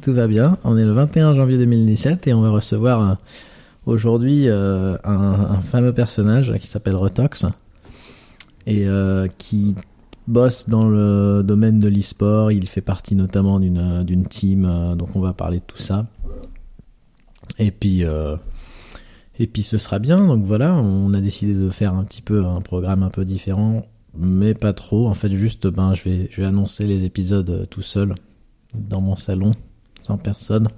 tout va bien. On est le 21 janvier 2017 et on va recevoir euh, aujourd'hui euh, un, fameux personnage qui s'appelle Retox et euh, qui bosse dans le domaine de l'e-sport. Il fait partie notamment d'une team, donc on va parler de tout ça. Et puis et puis ce sera bien. Donc voilà, on a décidé de faire un petit peu un programme un peu différent, mais pas trop. En fait, juste ben je vais je vais annoncer les épisodes tout seul dans mon salon, sans personne.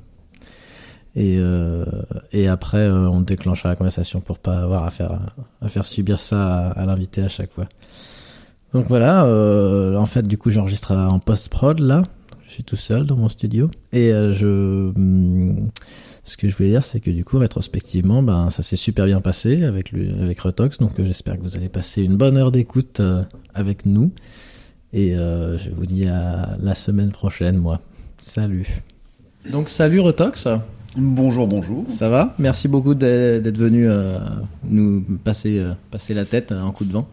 Et, euh, et après, euh, on déclenchera la conversation pour pas avoir à faire, à faire subir ça à, l'invité à chaque fois. Donc voilà, euh, en fait, du coup, j'enregistre en post-prod là. Je suis tout seul dans mon studio. Et je. hum, Ce que je voulais dire, c'est que du coup, rétrospectivement, ben, ça s'est super bien passé avec, avec Retox. Donc j'espère que vous allez passer une bonne heure d'écoute avec nous. Et je vous dis à la semaine prochaine, moi. Salut. Donc salut Retox. Bonjour, bonjour. Ça va? Merci beaucoup d'être venu euh, nous passer, euh, passer la tête euh, en coup de vent.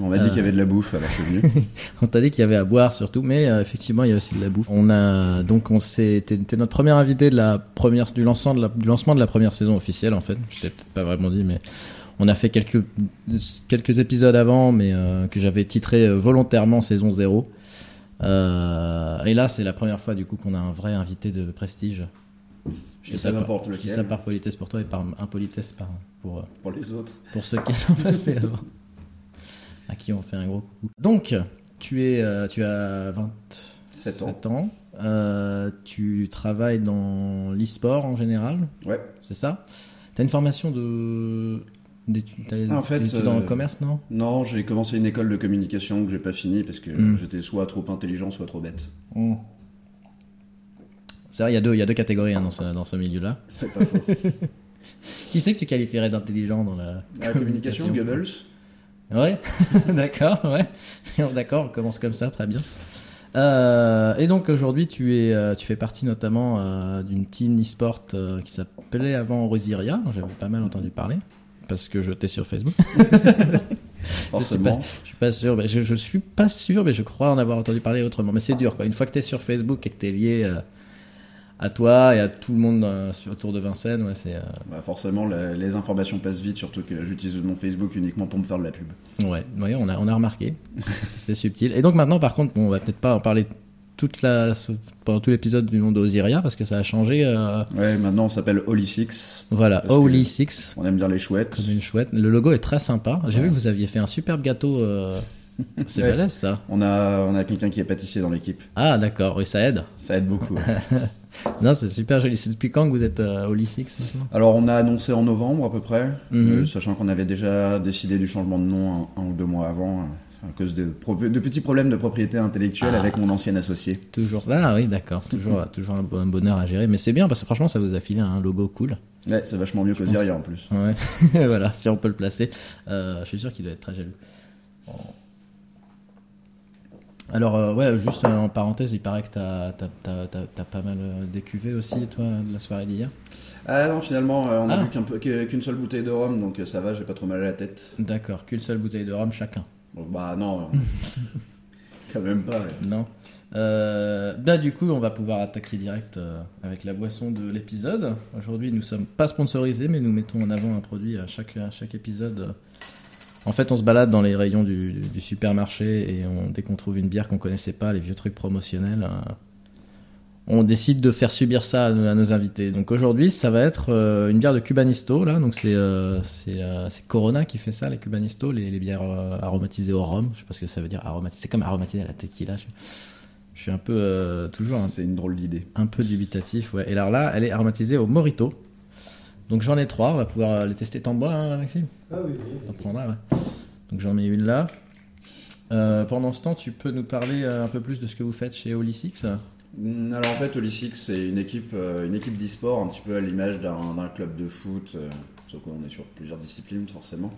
On m'a dit Euh. qu'il y avait de la bouffe, alors je suis venu. On t'a dit qu'il y avait à boire surtout, mais euh, effectivement il y a aussi de la bouffe. On a donc on s'est t'es t'es notre premier invité de la première du lancement de la, du lancement de la première saison officielle en fait. Je t'ai peut-être pas vraiment dit, mais on a fait quelques quelques épisodes avant, mais euh, que j'avais titré euh, volontairement saison 0. Euh, et là c'est la première fois du coup qu'on a un vrai invité de prestige. Je dis ça, par, je dis ça par politesse pour toi et par impolitesse par, pour, euh, Pour les autres. pour ceux qui sont passés avant. À qui on fait un gros coucou. Donc, tu, es, euh, tu as 27 Sept ans. ans. Euh, tu travailles dans l'e-sport en général, Ouais. c'est ça? Tu as une formation de. D'études En fait, des études en euh, commerce, non? Non, j'ai commencé une école de communication que j'ai pas fini parce que Mm. j'étais soit trop intelligent, soit trop bête. C'est vrai, il y a deux, il y a deux catégories hein, dans ce, dans ce milieu-là. C'est pas faux. Qui c'est que tu qualifierais d'intelligent dans la La communication, Goebbels. Ouais, d'accord, ouais. d'accord, on commence comme ça, très bien. Euh, et donc aujourd'hui, tu es, euh, tu fais partie notamment euh, d'une team e-sport euh, qui s'appelait avant Rosiria. J'avais pas mal entendu parler parce que je t'ai sur Facebook. Forcément. Je suis pas sûr, mais je, je suis pas sûr, mais je crois en avoir entendu parler autrement. Mais c'est dur, quoi. Une fois que t'es sur Facebook et que t'es lié euh, à toi et à tout le monde euh, autour de Vincennes, ouais, c'est euh, Bah, forcément, la- les informations passent vite, surtout que j'utilise mon Facebook uniquement pour me faire de la pub. Ouais, ouais, on a, on a remarqué. c'est subtil. Et donc maintenant, par contre, bon, on va peut-être pas en parler toute la, pendant tout l'épisode du nom de Osiria parce que ça a changé. euh, Ouais, maintenant on s'appelle Holy Six. voilà, Holy Six, On aime bien les chouettes. une chouette. Le logo est très sympa. J'ai Ouais. vu que vous aviez fait un superbe gâteau. euh, C'est Ouais. balèze ça. On a, on a quelqu'un qui est pâtissier dans l'équipe. Ah d'accord, oui, ça aide. Ça aide beaucoup. ouais. Non, c'est super joli. C'est depuis quand que vous êtes euh, Holy Six maintenant? Alors on a annoncé en novembre à peu près, Mhm. euh, sachant qu'on avait déjà décidé du changement de nom un, un ou deux mois avant, euh, à cause de, de petits problèmes de propriété intellectuelle Ah. avec mon ancien associé. Toujours là, oui, d'accord. Toujours, toujours un bon- un bonheur à gérer. Mais c'est bien parce que franchement, ça vous a filé un logo cool. Ouais, c'est vachement mieux Je qu'Osiria en plus. Ouais, voilà, si on peut le placer. Euh, je suis sûr qu'il doit être très jaloux. Alors, euh, ouais, juste euh, en parenthèse, il paraît que t'as as, pas mal décuvé aussi, toi, de la soirée d'hier. Ah non, finalement, euh, on a Ah. bu peu- que- qu'une seule bouteille de rhum, donc ça va, j'ai pas trop mal à la tête. D'accord, qu'une seule bouteille de rhum chacun. Bah non, quand même pas. ouais. Non. Euh, bah, du coup, on va pouvoir attaquer direct euh, avec la boisson de l'épisode. Aujourd'hui, nous sommes pas sponsorisés, mais nous mettons en avant un produit à chaque, à chaque épisode. En fait, on se balade dans les rayons du, du- du supermarché et on, dès qu'on trouve une bière qu'on connaissait pas, les vieux trucs promotionnels, euh, on décide de faire subir ça à, nos- à nos invités. Donc aujourd'hui, ça va être euh, une bière de Cubanisto. Là, donc c'est euh, c'est euh, c'est Corona qui fait ça, les Cubanisto, les, les bières euh, aromatisées au rhum. Je sais pas ce que ça veut dire aromatisé. C'est comme aromatisé à la tequila. Je, je suis un peu euh, toujours un, C'est une drôle d'idée. un peu dubitatif. Ouais. Et alors là, elle est aromatisée au Morito. Donc j'en ai trois. On va pouvoir les tester. T'en bois, hein, Maxime? Ah oui, T'en prendras, ouais. Donc j'en mets une là. Euh, pendant ce temps, tu peux nous parler un peu plus de ce que vous faites chez Holy Six? Alors en fait, Holy Six, c'est une équipe, euh, une équipe d'e-sport, un petit peu à l'image d'un club de foot, euh, sauf qu'on est sur plusieurs disciplines forcément.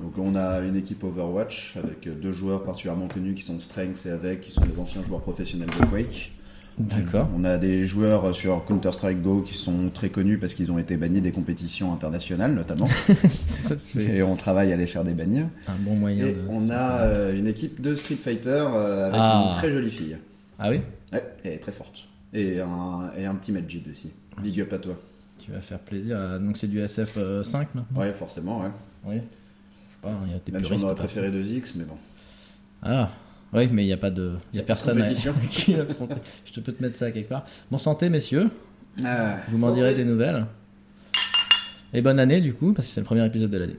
Donc on a une équipe Overwatch avec euh, deux joueurs particulièrement connus qui sont Strengths et Avec, qui sont des anciens joueurs professionnels de Quake. D'accord. On a des joueurs sur Counter-Strike Go qui sont très connus parce qu'ils ont été bannis des compétitions internationales notamment. Ça, et on travaille à les faire débannir. un bon moyen Et de. on a euh, une équipe de Street Fighter euh, avec Ah. une très jolie fille. Ah oui Ouais, elle est très forte. Et un, et un petit Majid aussi. Big up à toi. Tu vas faire plaisir. à- Donc c'est du SF5 maintenant Ouais, forcément, ouais. Oui. Je sais pas, il y a des Même si on aurait préféré 2X, mais bon. Ah, oui, mais il n'y a pas de. Il y a personne à... qui. Je te peux te mettre ça quelque part. Bon santé, messieurs. Ah, Vous m'en direz des nouvelles. Et bonne année, du coup, parce que c'est le premier épisode de l'année.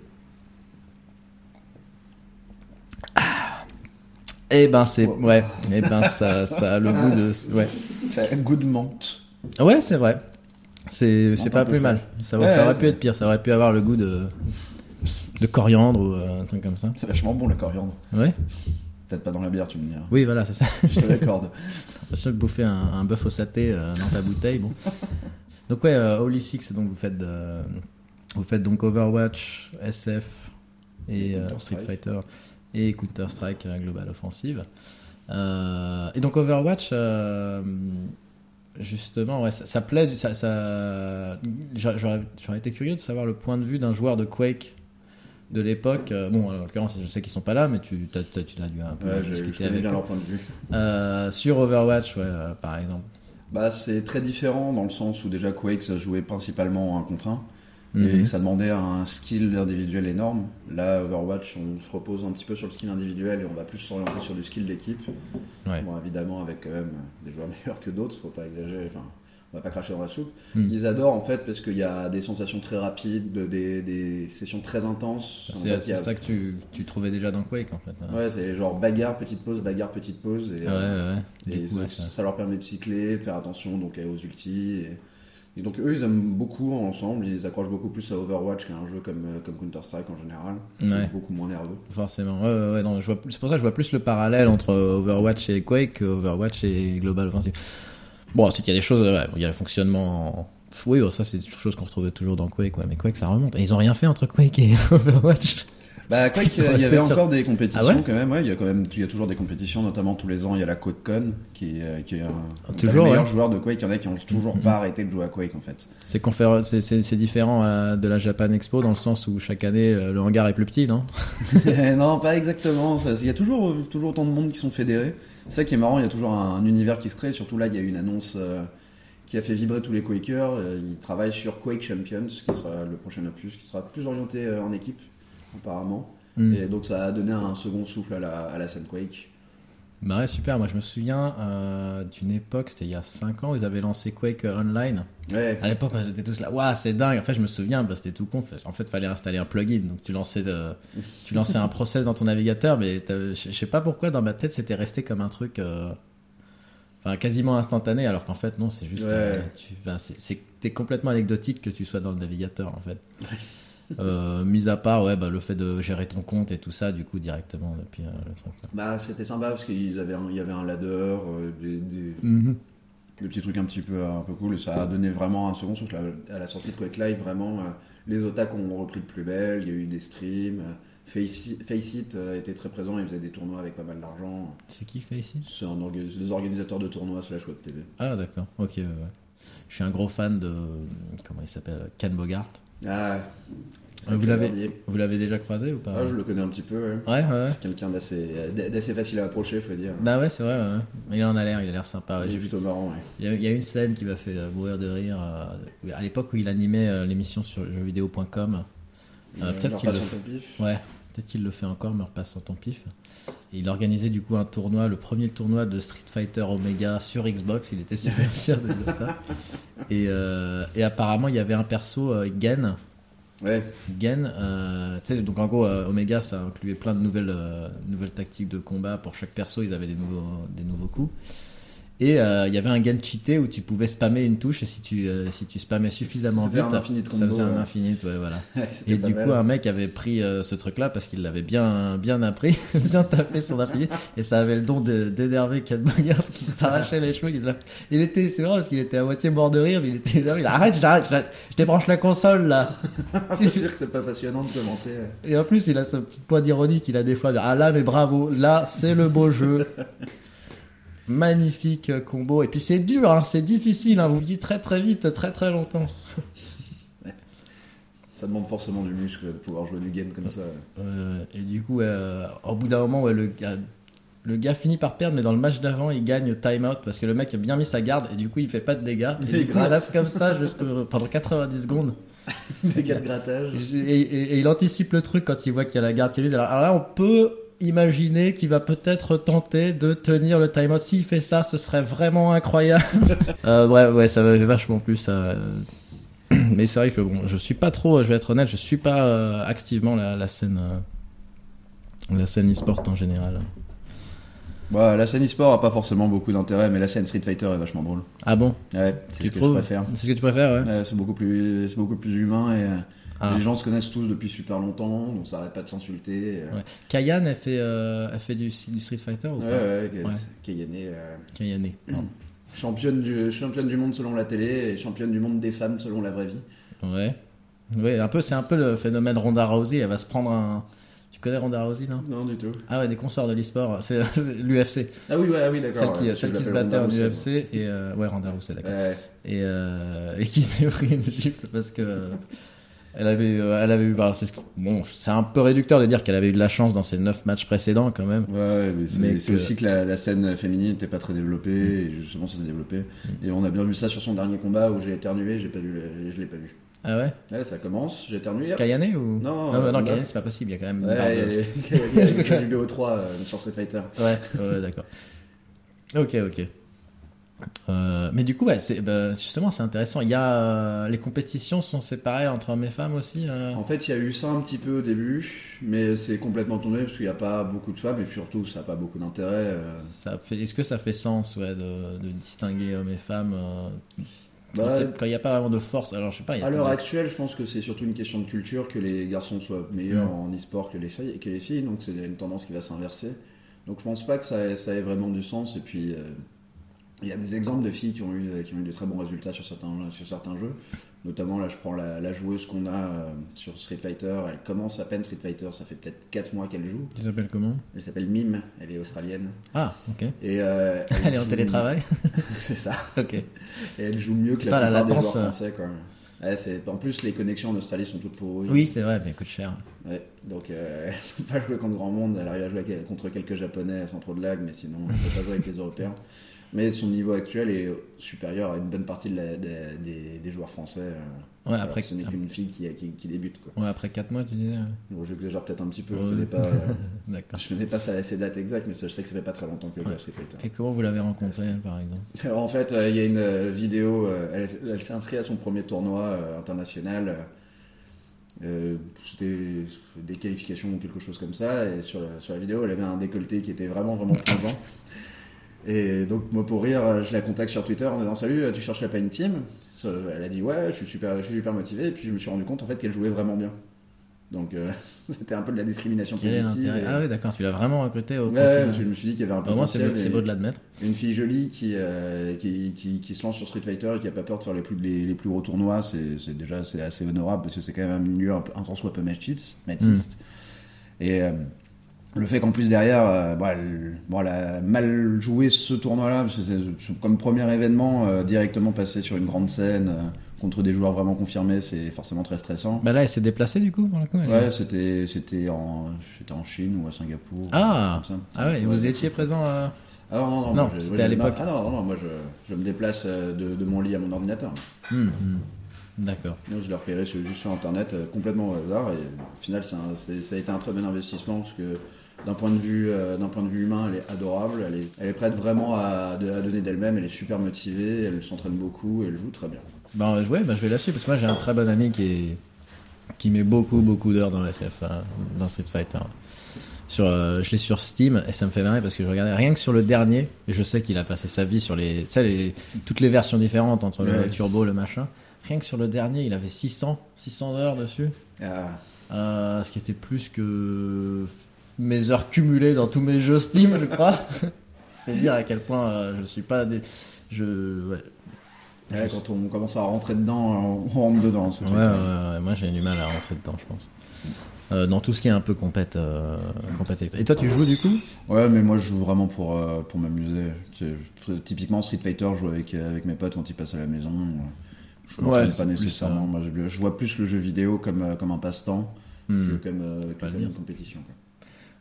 Eh ben, c'est. Wow. Ouais. Eh ben, ça, ça a le goût de. Ouais. Ça a un goût de menthe. Ouais, c'est vrai. C'est c'est pas plus mal. Ça, Ouais, ça aurait ouais, pu être pire. Ça aurait pu avoir le goût de. de coriandre ou euh, un truc comme ça. C'est vachement bon, le coriandre. Ouais. Peut-être pas dans la bière, tu me diras. Oui, voilà, c'est ça. Je te l'accorde. l'impression de bouffer un, un bœuf au saté euh, dans ta bouteille. Bon. Donc ouais, euh, Holy Six, donc vous faites, euh, vous faites donc Overwatch, SF et. Street Fighter et Counter-Strike Global Offensive. Euh, et donc Overwatch, euh, justement, ouais, ça, plaît. Ça. J'aurais été curieux de savoir le point de vue d'un joueur de Quake de l'époque. Euh, bon, en l'occurrence, je sais qu'ils sont pas là, mais tu, as, tu l'as dû un peu ouais, discuter avec bien eux. leur point de vue. Sur Overwatch, par exemple. Bah, c'est très différent dans le sens où déjà Quake, ça jouait principalement en 1 contre 1. Et mhm. ça demandait un skill individuel énorme. Là, Overwatch, on se repose un petit peu sur le skill individuel et on va plus s'orienter sur du skill d'équipe. Ouais. Bon, évidemment, avec quand même des joueurs meilleurs que d'autres, faut pas exagérer. Enfin, on va pas cracher dans la soupe. Mhm. Ils adorent en fait parce qu'il y a des sensations très rapides, des, sessions très intenses. C'est ça que tu, trouvais déjà dans Quake en fait. Hein. Ouais, c'est genre bagarre, petite pause, bagarre, petite pause. Et, ouais, ouais, euh, et ça... leur permet de cycler, de faire attention donc aux ultis et donc eux, ils aiment beaucoup ensemble. Ils accrochent beaucoup plus à Overwatch qu'à un jeu comme, euh, comme Counter-Strike en général. Ouais. beaucoup moins nerveux. Forcément. Ouais, ouais, non, je vois- c'est pour ça que je vois plus le parallèle entre Overwatch et Quake que Overwatch et Global Offensive. Bon, ensuite il y a des choses, il y a le fonctionnement. en- Oui, bon, ça c'est des choses qu'on retrouvait toujours dans Quake, ouais, mais Quake ça remonte. Et ils ont rien fait entre Quake et Overwatch. Bah, Quake, Ils sont il y avait sur- encore des compétitions Ah ouais quand même. Ouais, il y a quand même, il y a toujours des compétitions, notamment tous les ans. Il y a la QuakeCon qui, est- euh, qui est un, Toujours, le meilleur ouais. joueur de Quake. Il y en a qui ont toujours Mhm. pas arrêté de jouer à Quake en fait. C'est conféren- différent euh, de la Japan Expo dans le sens où chaque année euh, le hangar est plus petit, non non, pas exactement. Il y a toujours, toujours autant de monde qui sont fédérés. C'est ça qui est marrant. Il y a toujours un, univers qui se crée. Surtout là, il y a une annonce euh, qui a fait vibrer tous les Quakers. Euh, Ils travaillent sur Quake Champions, qui sera le prochain opus, qui sera plus orienté euh, en équipe apparemment. Hmm. Et donc ça a donné un second souffle à la, à la scène Quake. Bah ouais, super. Moi je me souviens euh, d'une époque, c'était il y a 5 ans, ils avaient lancé Quake euh, Online. Ouais. À l'époque, on était tous là, waouh, c'est dingue. En fait, je me souviens, bah, c'était tout con. En fait, fallait installer un plugin. Donc, tu lançais, de- tu lançais un process dans ton navigateur, mais je sais pas pourquoi, dans ma tête, c'était resté comme un truc, euh, enfin, quasiment instantané, alors qu'en fait, non, c'est juste, Ouais. euh, tu, enfin, c'est- c'est t'es complètement anecdotique que tu sois dans le navigateur, en fait. Euh, mis à part, ouais, bah, le fait de gérer ton compte et tout ça, du coup, directement depuis euh, le truc. là. Bah c'était sympa parce qu'il avait un- il y avait un ladder, euh, des, des- Mhm. des petits trucs un petit peu un peu cool. Et ça a donné vraiment un second souffle à, la sortie de Quake Live. Vraiment, euh, les otaks ont repris de plus belle. Il y a eu des streams. euh, Face Faceit était très présent. Il faisait des tournois avec pas mal d'argent. C'est qui ici C'est orga- des organisateurs de tournois slash web TV. Ah, d'accord, ok, ouais. Je suis un gros fan de. Comment il s'appelle Ken Bogart. Ah, Ah, vous l'avez- Vous l'avez déjà croisé ou pas Ah, je le connais un petit peu. ouais. Ouais, ouais. C'est quelqu'un d'assez d'assez facile à approcher, faut dire. Bah ouais, c'est vrai, ouais. Il en a l'air, il a l'air sympa. Il est J'ai vu. plutôt marrant. ouais. Il y, a, il y a une scène qui m'a fait euh, mourir de rire. euh, à l'époque où il animait euh, l'émission sur jeuxvideo.com. Euh, peut-être qu'il le. Ouais, peut-être qu'il le fait encore, me repasse en ton pif. Et il organisait du coup un tournoi, le premier tournoi de Street Fighter Omega sur Xbox. Il était super fier de dire ça. Et, euh, et apparemment, il y avait un perso, euh, Gen. Ouais. Gen, euh, donc en gros, euh, Omega, ça incluait plein de nouvelles, nouvelles tactiques de combat. Pour chaque perso, ils avaient des nouveaux, des nouveaux coups. Et euh, il y avait un Gen cheaté où tu pouvais spammer une touche et si tu, euh, si tu spammais suffisamment vite, ça faisait un infinite, ouais, voilà. Et du mal. coup, un mec avait pris euh, ce truc-là parce qu'il l'avait bien, bien appris, bien tapé son infinite, et ça avait le don d'énerver Ken Bogart qui s'arrachait les cheveux. Il, était là- il était, c'est vrai parce qu'il était à moitié mort de rire, mais il était là, il a, arrête, j'arrête, je, débranche la console là. c'est sûr que c'est pas passionnant de commenter. Et en plus, il a ce petit point d'ironie qu'il a des fois. de, Ah là, mais bravo, là, c'est le beau jeu. Magnifique combo. Et puis c'est dur, hein, c'est difficile, hein, vous le dites très très vite, très très longtemps. Ça demande forcément du muscle de pouvoir jouer du gain comme ça. Euh, et du coup, euh, au bout d'un moment, ouais, le, gars- le gars finit par perdre, mais dans le match d'avant, il gagne time out parce que le mec a bien mis sa garde et du coup, il fait pas de dégâts. Et Il coup, il gratte. comme ça pendant 90 secondes. Des cas de grattage. Et, et- et il anticipe le truc quand il voit qu'il y a la garde qui est mise. Alors, alors là, on peut imaginer qu'il va peut-être tenter de tenir le time out. S'il fait ça, ce serait vraiment incroyable. euh, ouais, ouais, ça m'avait vachement plu ça. Mais c'est vrai que bon, je suis pas trop, je vais être honnête, je suis pas euh, activement la, la scène, euh, la scène e-sport en général. Bah, la scène e-sport a pas forcément beaucoup d'intérêt, mais la scène Street Fighter est vachement drôle. Ah bon? Ouais, c'est ce que je préfère. C'est ce que tu préfères, ouais. Ouais, c'est beaucoup plus, c'est beaucoup plus humain et euh, Ah. les gens se connaissent tous depuis super longtemps, donc ça arrête pas de s'insulter. euh. Ouais. Kayan, elle fait, euh, elle fait du, du Street Fighter ou pas ouais, ouais, Ouais. Kayane, euh, Kayane. championne du, championne du monde selon la télé et championne du monde des femmes selon la vraie vie. Ouais. Ouais, un peu, c'est un peu le phénomène Ronda Rousey. Elle va se prendre un. Tu connais Ronda Rousey, non? Non, du tout. Ah ouais, des consorts de l'e-sport. C'est l'UFC. Ah oui, ouais, ah oui, d'accord. Celle qui, ouais, celle qui se battait en. UFC. Et euh, ouais, Ronda Rousey, d'accord. Ouais. Et, euh, et qui s'est pris une gifle parce que. Elle avait, euh, elle avait eu. bah, c'est bon, c'est un peu réducteur de dire qu'elle avait eu de la chance dans ses 9 matchs précédents quand même. Ouais, mais c'est Mais c'est que- aussi que la, la scène féminine n'était pas très développée, et justement ça s'est développé. Mm. Et on a bien vu ça sur son dernier combat où j'ai éternué, j'ai pas vu, je l'ai pas vu. Ah ouais? Ouais, ça commence, j'ai éternué. hop. Kayane ou? Non, non, euh, Kayane, c'est pas possible. Il y a quand même Ouais, barre de- du BO3 euh, sur Street Fighter. Ouais, ouais, d'accord. Ok, ok. Euh, mais du coup, ouais, c'est, bah, justement, c'est intéressant. Il y a, euh, les compétitions sont séparées entre hommes et femmes aussi. euh. En fait, il y a eu ça un petit peu au début, mais c'est complètement tombé parce qu'il n'y a pas beaucoup de femmes et puis surtout ça n'a pas beaucoup d'intérêt. Ça fait, est-ce que ça fait sens, ouais, de, de distinguer hommes et femmes quand Bah, quand il n'y a pas vraiment de force? Alors, je sais pas. y a À l'heure actuelle, je pense que c'est surtout une question de culture que les garçons soient meilleurs Mm. en e-sport que les filles, que les filles, donc c'est une tendance qui va s'inverser. Donc je pense pas que ça ait, ça ait vraiment du sens. Et puis il y a des exemples de filles qui ont eu, qui ont eu de très bons résultats sur certains, sur certains jeux. Notamment là, je prends la, la joueuse qu'on a euh, sur Street Fighter. Elle commence à peine Street Fighter, ça fait peut-être 4 mois qu'elle joue. Tu s'appelles comment? Elle s'appelle Mime, elle est australienne. Ah, ok. Et, euh, Elle est en télétravail c'est ça. Ok. Et elle joue mieux que Putain, la la plupart latence, des joueurs euh. français. Quoi. Ouais, c'est- en plus, les connexions en Australie sont toutes pourries. Oui, c'est vrai, mais elle coûte cher. Ouais, donc euh, elle peut pas jouer contre grand monde, elle arrive à jouer contre quelques japonais sans trop de lag, mais sinon elle peut pas jouer avec les européens. Mais son niveau actuel est supérieur à une bonne partie de la- des, des- des joueurs français. euh, Ouais, alors après, que ce n'est qu'une fille qui, qui, qui débute. Quoi. ouais, après 4 mois, tu disais. Bon, J'exagère peut-être un petit peu, je Ouais. connais pas, euh, D'accord. je connais pas sa- ses dates exactes, mais je sais que ça fait pas très longtemps qu'elle joue Ouais. à Street Fighter. Et comment vous l'avez rencontrée, elle, par exemple? Alors, en fait, euh, il y a une euh, vidéo, euh, elle, elle s'est inscrite à son premier tournoi euh, international. Euh, C'était des qualifications ou quelque chose comme ça. Et sur, la- sur la vidéo, elle avait un décolleté qui était vraiment, vraiment plongeant. Et donc, moi, pour rire, je la contacte sur Twitter en disant Salut, tu chercherais pas une team? Elle a dit Ouais, je suis super, je suis super motivé. Et puis, je me suis rendu compte en fait qu'elle jouait vraiment bien. Donc, euh, c'était un peu de la discrimination positive. et- Ah oui, d'accord, tu l'as vraiment recruté au Ouais, je me suis dit qu'il y avait un Au moins, c'est beau, c'est et- beau de l'admettre. une fille jolie qui, euh, qui, qui, qui se lance sur Street Fighter et qui a pas peur de faire les plus, les, les plus gros tournois, c'est déjà assez honorable parce que c'est quand même un milieu un, peu- un tant soit peu machiste. machiste. Et euh, le fait qu'en plus derrière, euh, bon, elle, bon, elle a mal joué ce tournoi-là, parce que c'est comme premier événement, directement passer sur une grande scène contre des joueurs vraiment confirmés, c'est forcément très stressant. Bah là, elle s'est déplacée du coup pour le coup. elle- Ouais, c'était c'était en, c'était en Chine ou à Singapour. Ah comme ça. Ah ouais, et vous étiez présent à... Ah non, non, non. Non, c'était à l'époque. Ah non, non, non, moi je, je me déplace euh, de, de mon lit à mon ordinateur. Hum, hum. D'accord. Je l'ai repéré sur- juste sur internet, euh, complètement au hasard. Et au final, c'est- ça a été un très bon investissement parce que d'un point, de vue, euh, d'un point de vue humain, elle est adorable. Elle est, elle est prête vraiment à, à donner d'elle-même. Elle est super motivée. Elle s'entraîne beaucoup. Et elle joue très bien. Bah ouais, bah, je vais la suivre parce que moi j'ai un très bon ami qui est qui met beaucoup beaucoup d'heures dans SF, hein, dans Street Fighter. Sur, euh, je l'ai sur Steam et ça me fait marrer parce que je regardais rien que sur le dernier et je sais qu'il a passé sa vie sur les, tu sais, les toutes les versions différentes entre le Ouais. turbo, le machin. Rien que sur le dernier, il avait 600 600 heures dessus. Ah, Euh, ce qui était plus que mes heures cumulées dans tous mes jeux Steam, je crois. C'est dire à quel point euh, je suis pas des... je ouais. Ouais, quand on commence à rentrer dedans, on rentre dedans. Ouais, ouais, moi j'ai du mal à rentrer dedans, je pense. Euh, dans tout ce qui est un peu compète, euh, compète. Et toi, tu joues du coup? Ouais, mais moi je joue vraiment pour, euh, pour m'amuser. Typiquement Street Fighter, je joue avec, euh, avec mes potes quand ils passent à la maison. Je Ouais, pas nécessairement. Moi, je, je vois plus le jeu vidéo comme, comme un passe-temps Hmm. que comme, que une compétition.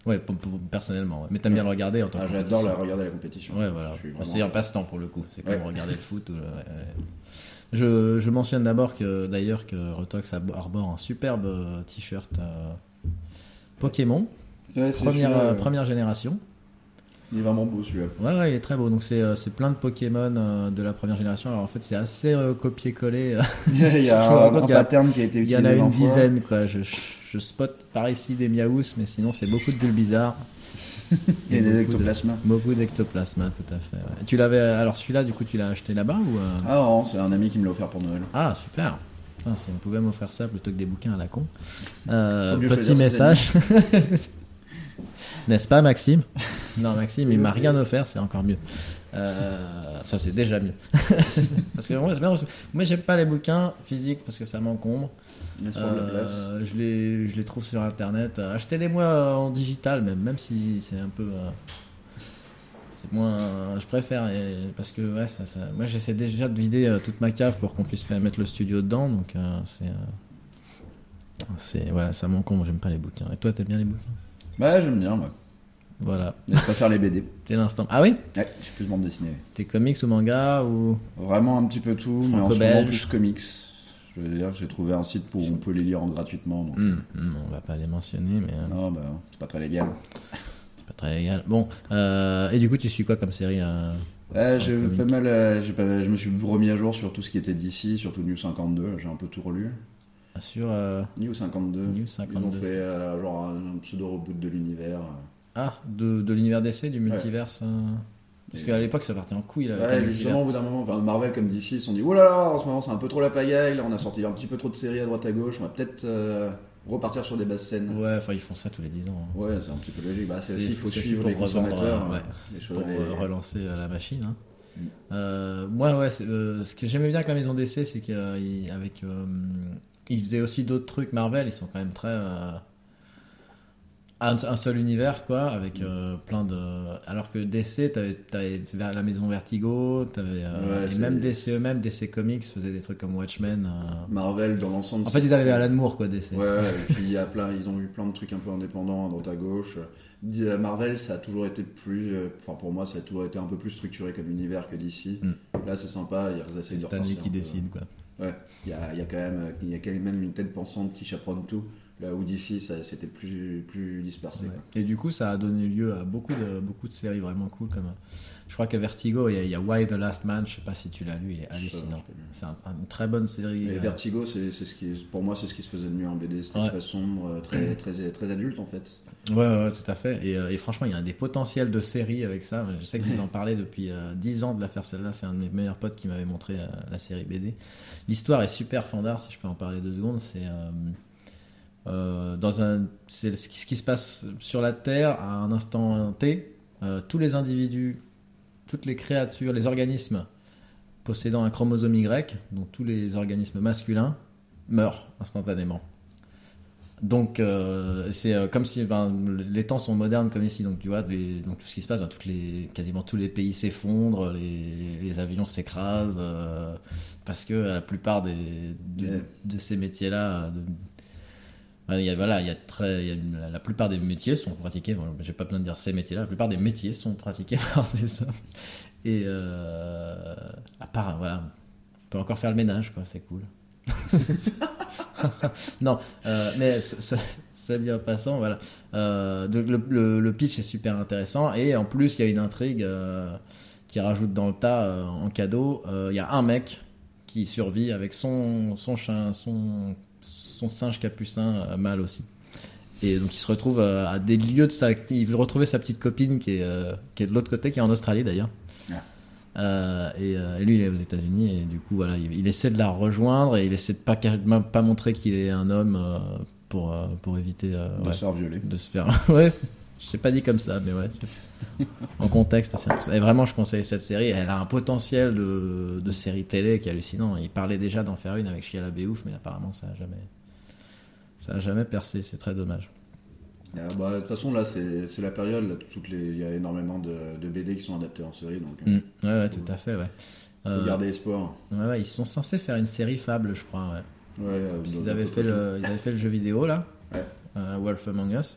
Ouais, personnellement. ouais. Mais t'aimes bien le regarder en tant Ah, que J'adore compétition. regarder la compétition. Ouais, voilà. C'est un passe-temps pour le coup. C'est comme Ouais. regarder le foot. ou le- ouais, ouais. Je, je mentionne d'abord que d'ailleurs que Retox arbore un superbe euh, t-shirt euh, Pokémon, Ouais, première, euh, ouais. première génération. Il est vraiment beau celui-là. Ouais, ouais, il est très beau. Donc c'est euh, plein de Pokémon euh, de la première génération. Alors en fait, c'est assez euh, copié-collé. euh, il y a un, un a- pattern qui a été Il utilisé. y en a une 20 fois. dizaine, quoi. Je, je spot par ici des Miaous, mais sinon c'est beaucoup de bulles bizarres. Et des beaucoup de- ectoplasmas. Beaucoup d'ectoplasma, tout à fait. ouais. Tu l'avais alors celui-là, du coup, tu l'as acheté là-bas ou euh, Ah non, c'est un ami qui me l'a offert pour Noël. Ah super. Si on pouvait m'offrir ça plutôt que des bouquins à la con. Petit message. N'est-ce pas Maxime Non Maxime, il m'a rien offert, c'est encore mieux. Euh, ça c'est déjà mieux. parce que moi, moi j'aime pas les bouquins physiques parce que ça m'encombre. Euh, je, les, je les trouve sur internet. Euh, Achetez-les-moi en digital, même, même si c'est un peu. euh, c'est moins. je préfère. et- parce que, ouais, ça, ça- moi j'essaie déjà de vider toute ma cave pour qu'on puisse mettre le studio dedans. Donc, c'est. c'est voilà, ça m'encombre, j'aime pas les bouquins. Et toi, t'aimes bien les bouquins? Bah, j'aime bien, moi. Voilà, Mais je préfère les BD. c'est l'instant. Ah oui Ouais, je suis plus bande dessinée. T'es comics ou manga ou. Vraiment un petit peu tout, mais en ce moment plus comics. Je veux dire, j'ai trouvé un site où on peut les lire en gratuitement. donc- hmm, on va pas les mentionner, mais euh, Non, bah, c'est pas très légal. c'est pas très égal. Bon, euh, et du coup, tu suis quoi comme série euh, Ouais, j'ai En comics. pas mal. euh, j'ai pas- je me suis remis à jour sur tout ce qui était d'ici, surtout New 52. J'ai un peu tout relu. Sur. euh, New 52. New Ils ont 52, fait euh, genre un, un pseudo reboot de l'univers. Ah, de, de l'univers d'essai, du multiverse euh, Parce qu'à l'époque, ça partait en couille là, Ouais, justement, au bout d'un moment, enfin, Marvel comme DC, ils se sont dit, oh là là, en ce moment c'est un peu trop la pagaille, là on a sorti un petit peu trop de séries à droite à gauche, on va peut-être euh, repartir sur des bases scènes. Ouais, enfin, ils font ça tous les 10 ans. hein. Ouais, c'est un petit peu logique. Bah, c'est aussi, il faut suivre pour les consommateurs. euh, ouais. les Pour choses- les- euh, relancer euh, la machine. hein. Mm. Euh, moi, ouais, euh, ce que j'aimais bien avec la maison d'essai, c'est qu'avec. Ils faisaient aussi d'autres trucs Marvel, ils sont quand même très. euh, un, un seul univers, quoi, avec euh, plein de. Alors que DC, t'avais, la maison Vertigo, t'avais. euh, Ouais, et c'est- même DC eux-mêmes, DC Comics faisaient des trucs comme Watchmen. euh. Marvel dans l'ensemble. En fait, c'est- ils avaient Alan Moore, quoi, DC. Ouais, et puis il y a plein, ils ont eu plein de trucs un peu indépendants à droite à gauche. Marvel, ça a toujours été plus, enfin pour moi, ça a toujours été un peu plus structuré comme univers que d'ici. Mm. Là, c'est sympa, ils essaient C'est de Stanley repartir qui décide, quoi. Ouais, il y a, il y a quand même, il y a quand même une tête pensante qui chaperonne tout. Là où d'ici, c'était plus, plus dispersé. Ouais. Et du coup, ça a donné lieu à beaucoup de, beaucoup de séries vraiment cool. Comme, je crois que Vertigo, il y, a, il y a Why the Last Man, je sais pas si tu l'as lu, il est hallucinant. C'est un- une très bonne série. Mais euh, Vertigo, c'est ce qui, pour moi, c'est ce qui se faisait de mieux en BD. C'était Ouais. très sombre, euh, très, très, très adulte en fait. Ouais, tout à fait. Et, euh, et franchement, il y a des potentiels de série avec ça. Je sais qu'ils en parlaient depuis euh, 10 ans de la faire celle-là. C'est un de mes meilleurs potes qui m'avait montré euh, la série BD. L'histoire est super fandard, si je peux en parler deux secondes. C'est euh, dans un, c'est ce qui, ce qui se passe sur la Terre à un instant T. Tous les individus, toutes les créatures, les organismes possédant un chromosome Y, donc tous les organismes masculins, meurent instantanément. Donc euh, c'est euh, comme si ben, les temps sont modernes comme ici, donc tu vois, les- donc tout ce qui se passe, ben, toutes les, quasiment tous les pays s'effondrent, les, les avions s'écrasent, euh, parce que la plupart des, de, ces métiers-là, de- ben, il y a, voilà, il y a très, il y a une- la, la plupart des métiers sont pratiqués, bon, j'ai pas besoin de dire ces métiers-là, la plupart des métiers sont pratiqués par des hommes. Et à part, voilà, on peut encore faire le ménage, quoi, c'est cool. non, euh, mais cela dit en passant, voilà. Euh, le, pitch est super intéressant et en plus il y a une intrigue euh, qui rajoute dans le tas euh, en cadeau. Euh, Il y a un mec qui survit avec son son chien, son son singe capucin mâle aussi. Et donc il se retrouve à des lieux de sa, il veut retrouver sa petite copine qui est qui est de l'autre côté, qui est en Australie d'ailleurs. Ah. Euh, et, euh, et lui il est aux États-Unis et du coup voilà il, il essaie de la rejoindre et il essaie de pas pas montrer qu'il est un homme euh, pour pour éviter De ouais, se faire violer. de se faire ouais. Je sais pas dit comme ça mais ouais en contexte c'est et vraiment je conseille cette série. Elle a un potentiel de, de série télé qui est hallucinant. Il parlait déjà d'en faire une avec Shia LaBeouf mais apparemment ça a jamais ça a jamais percé. C'est très dommage Euh, bah, De toute façon, là, c'est la période. Là, toutes les... Il y a énormément de, de BD qui sont adaptés en série, donc euh, Mm. ouais ouais tout à fait ouais Euh, garder espoir. ouais, ouais, ils sont censés faire une série fable je crois ouais euh, qu'ils avaient fait le, ils avaient fait le jeu vidéo là, Ouais. euh, Wolf Among Us.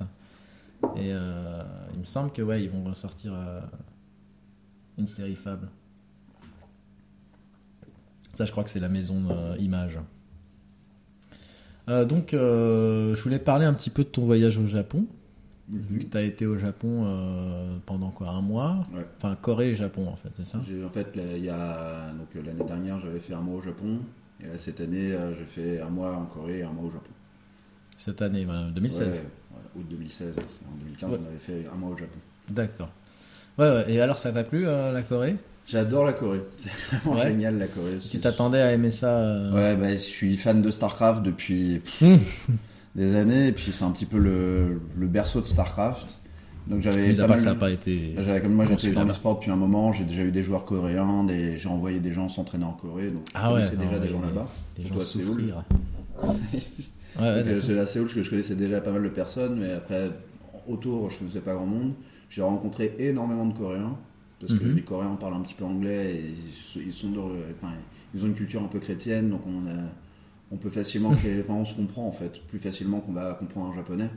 Et il me semble que ouais, ils vont ressortir une série Fable. Ça, je crois que c'est la maison Image. Euh, donc, euh, je voulais parler un petit peu de ton voyage au Japon. Vu que tu as été au Japon euh, pendant quoi Un mois Ouais. Enfin, Corée et Japon, en fait, c'est ça J'ai- En fait, là, il y a donc l'année dernière, j'avais fait un mois au Japon. Et là, cette année, j'ai fait un mois en Corée et un mois au Japon. Cette année, bah, 2016. Ouais, voilà, août 2016. En 2015, Ouais. on avait fait un mois au Japon. D'accord. Ouais, ouais. Et alors, ça t'a plu, la Corée? J'adore la Corée. C'est vraiment Ouais. génial la Corée. Tu C'est- t'attendais à aimer ça euh, Ouais, bah, je suis fan de StarCraft depuis Hmm. des années. Et puis, c'est un petit peu le, le berceau de StarCraft. Donc, j'avais pas mal- que ça n'a pas été. J'avais- Comme moi, j'étais dans là-bas. l'e-sport depuis un moment. J'ai déjà eu des joueurs coréens. Des... J'ai envoyé des gens s'entraîner en Corée. Donc, Ah ouais, t'as déjà des gens là-bas. Des gens à Séoul. ouais, Donc, euh, c'est à Séoul que je connaissais déjà pas mal de personnes, mais après, autour, je ne connaissais pas grand monde. J'ai rencontré énormément de Coréens, parce que Mhm. les Coréens parlent un petit peu anglais, et ils, sont enfin, ils ont une culture un peu chrétienne, donc on, a- on peut facilement, créer- enfin, on se comprend en fait, plus facilement qu'on va comprendre un japonais.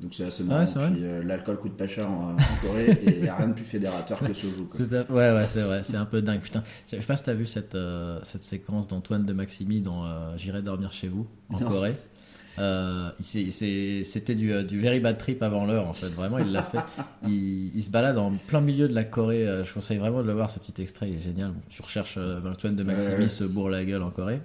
Donc c'est assez Ah marrant. ouais, euh, l'alcool coûte pas cher en, en Corée, et il n'y a rien de plus fédérateur que quoi. C'est un- Ouais, ouais, c'est vrai, c'est un peu dingue. Putain, je sais pas si t'as vu cette, euh, cette séquence d'Antoine de Maximi dans euh, J'irai dormir chez vous, en Non. Corée. Euh, C'était du, euh, du very bad trip avant l'heure, en fait. Vraiment, il l'a fait. Il, il se balade en plein milieu de la Corée. Euh, Je conseille vraiment de le voir, ce petit extrait, il est génial. Bon, tu recherches euh, Antoine de Maximi Ouais, ouais. se bourre la gueule en Corée.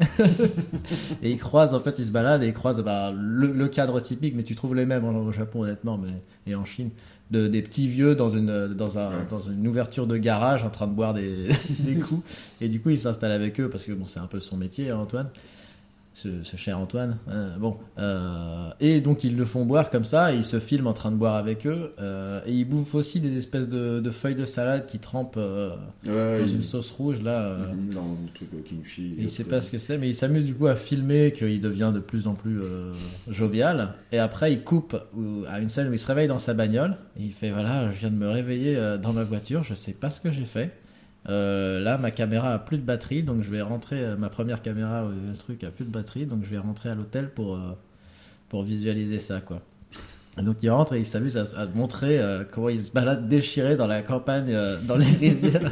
et il croise, en fait, il se balade et il croise bah, le, le cadre typique, mais tu trouves les mêmes au Japon, honnêtement, mais, et en Chine. De, des petits vieux dans une, dans, un, Ouais. dans une ouverture de garage en train de boire des, des coups. Et du coup, il s'installe avec eux parce que bon, c'est un peu son métier, hein, Antoine. Ce, ce cher Antoine. Euh, bon, euh, et donc ils le font boire comme ça, et ils se filment en train de boire avec eux, euh, et ils bouffent aussi des espèces de, de feuilles de salade qui trempent euh, Ouais, dans il- une sauce rouge là. Mhm, dans le truc kimchi. et il sait pas ce que c'est, mais il s'amuse du coup à filmer qu'il devient de plus en plus jovial. Et après, il coupe à une scène où il se réveille dans sa bagnole. Et il fait Voilà, je viens de me réveiller dans ma voiture, je sais pas ce que j'ai fait. Euh, là, ma caméra a plus de batterie, donc je vais rentrer. euh, ma première caméra, euh, le truc a plus de batterie, donc je vais rentrer à l'hôtel pour, pour visualiser ça, quoi. Et donc il rentre et il s'amuse à, à montrer comment il se balade déchiré dans la campagne, dans les rivières.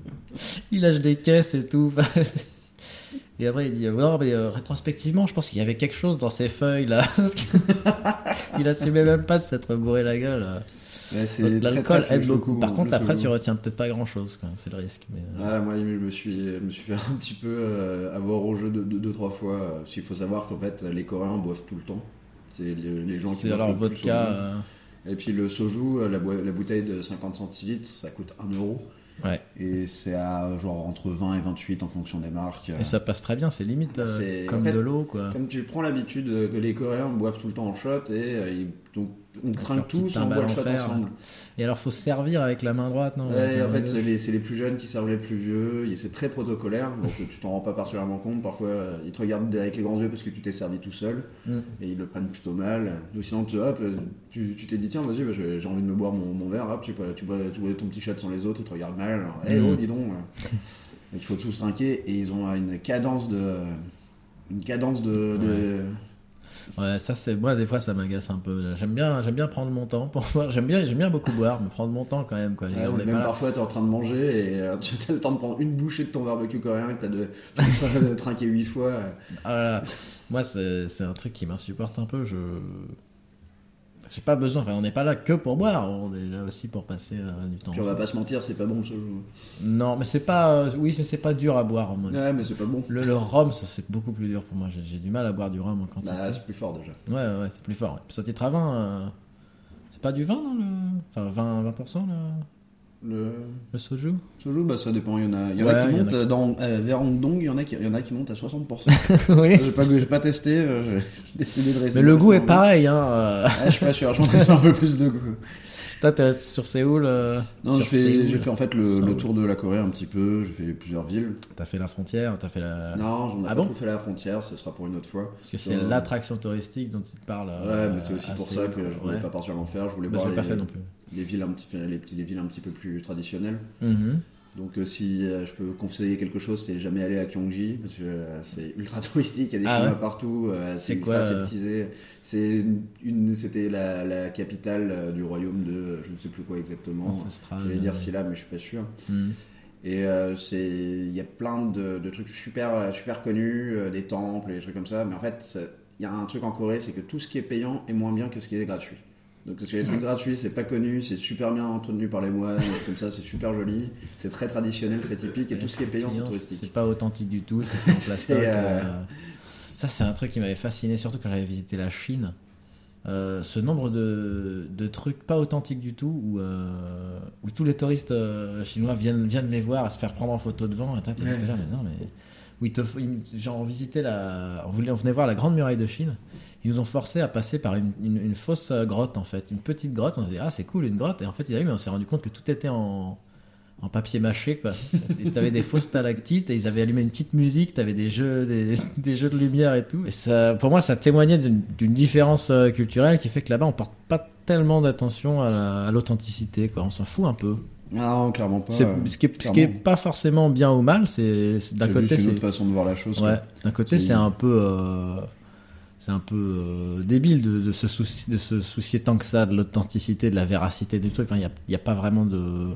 il lâche des caisses et tout. Et après, il dit Non, mais rétrospectivement, je pense qu'il y avait quelque chose dans ces feuilles là. il assumait même pas de s'être bourré la gueule. L'alcool aide beaucoup. Par contre, après, tu retiens peut-être pas grand chose, c'est le risque. Mais, euh, Ouais, moi, je me suis, je me suis fait un petit peu euh, avoir au jeu deux, trois fois. euh, Parce qu'il faut savoir qu'en fait, les Coréens boivent tout le temps. C'est les, les gens qui c'est boivent alors le plus vodka. euh, Et puis le soju, la, bouteille de 50 centilitres, ça coûte 1 euro. Ouais. Et c'est à genre entre 20 et 28 en fonction des marques. Et ça passe très bien, c'est limite euh, comme en fait, de l'eau, quoi. Comme tu prends l'habitude que les Coréens boivent tout le temps en shot et euh, ils- donc, on petite tous on timbale boit le en shot fer. ensemble. Et alors, faut se servir avec la main droite, non Ouais, en fait, c'est les, plus jeunes qui servent les plus vieux. C'est très protocolaire, donc tu t'en rends pas particulièrement compte. Parfois, ils te regardent avec les grands yeux parce que tu t'es servi tout seul Mm. et ils le prennent plutôt mal. Ou sinon, tu, hop, tu, t'es dit, tiens, vas-y, bah, j'ai envie de me boire mon, mon verre. Hop, tu, bois- tu, bois, tu bois ton petit shot sans les autres, ils te regardent mal. Alors, Eh Mm. oh, dis donc. Donc, il faut tous trinquer et ils ont une cadence de. Une cadence de. de- Ouais, ça c'est moi des fois ça m'agace un peu. J'aime bien, j'aime bien prendre mon temps pour boire. J'aime bien, j'aime bien beaucoup boire, mais prendre mon temps quand même quoi. Les Ouais, gars, on est même parfois, tu es en train de manger et euh, tu as le temps de prendre une bouchée de ton barbecue coréen que tu as de, de trinquer huit fois. euh. Ah là là. Moi c'est c'est un truc qui m'insupporte un peu. Je j'ai pas besoin. Enfin, on n'est pas là que pour boire. On est là aussi pour passer euh, du temps. Puis on va ensemble. pas se mentir, c'est pas bon ce jeu. Non, mais c'est pas. euh, oui, mais c'est pas dur à boire. Moi. Ouais, mais c'est pas bon. Le, le rhum, ça c'est beaucoup plus dur pour moi. J'ai j'ai du mal à boire du rhum en quantité. Bah, c'est plus fort déjà. Ouais, ouais, c'est plus fort. ouais. Puis ça titre à 20, euh, c'est pas du vin, non le... Enfin, 20, 20% le, Le le soju jeu, bah, ça dépend. Il y en a, il y en Ouais, a qui montent euh, dans euh, vers Hong Dong, il y en a qui, il y en a qui montent à 60%. Oui. j'ai pas, j'ai pas testé, euh, j'ai décidé de rester. Mais le goût est pareil, hein. euh. Ah, je suis pas sûr, je pense que un peu plus de goût. Toi, t'es resté sur Séoul euh, Non, j'ai fait en fait le, le tour de la Corée un petit peu, j'ai fait plusieurs villes. T'as fait la frontière, t'as fait la. Non, j'en ai Ah pas bon? trop fait la frontière, ce sera pour une autre fois. Parce que c'est Euh, l'attraction touristique dont il te parle. Ouais, mais c'est aussi pour Séoul, ça que je voulais Ouais. pas particulièrement faire. Je voulais Bah, voir je l'ai pas les, fait non plus. Les villes un petit, les, villes un petit peu plus traditionnelles. Mhm. Donc euh, si euh, je peux conseiller quelque chose, c'est jamais aller à Kyongji parce que euh, c'est ultra touristique, il y a des Ah chinois ouais partout, C'est ultra aseptisé. C'est une, c'était la, la capitale du royaume de je ne sais plus quoi exactement. Je vais dire si là, mais je suis pas sûr. hmm. Et c'est il y a plein de, de trucs super super connus, des temples et des trucs comme ça. Mais en fait, il y a un truc en Corée, c'est que tout ce qui est payant est moins bien que ce qui est gratuit. Donc parce que les trucs gratuits, c'est pas connu, c'est super bien entretenu par les moines, comme ça, c'est super joli, c'est très traditionnel, très typique, et tout ce qui est payant, c'est C'est touristique. pas authentique du tout, c'est en C'est, plastoc. euh, euh, Ça, c'est un truc qui m'avait fasciné, surtout quand j'avais visité la Chine. Euh, ce nombre de, de trucs pas authentiques du tout, où, euh, où tous les touristes euh, chinois viennent, viennent les voir à se faire prendre en photo devant. Et t'es Ouais. mais non, mais. Où ils te, genre, on visitait la. On, voulait, on venait voir la grande muraille de Chine. Ils nous ont forcé à passer par une, une- une fausse grotte, en fait. Une petite grotte. On se dit, ah, c'est cool, une grotte. Et en fait, ils arrivent, mais on s'est rendu compte que tout était en, en papier mâché, quoi. T'avais des fausses stalactites et ils avaient allumé une petite musique. T'avais des jeux, des, des jeux de lumière et tout. Et ça, pour moi, ça témoignait d'une différence euh, culturelle qui fait que là-bas, on porte pas tellement d'attention à la- à l'authenticité, quoi. On s'en fout un peu. Non, clairement pas. C'est- ce, qui est, ce qui est pas forcément bien ou mal, c'est c'est- d'un C'est côté, juste une c'est autre façon de voir la chose. Ouais, d'un côté, C'est- c'est un peu, euh, c'est un peu euh, débile de, de se souci- de se soucier tant que ça de l'authenticité, de la véracité du truc. Enfin, il n'y a, a pas vraiment de,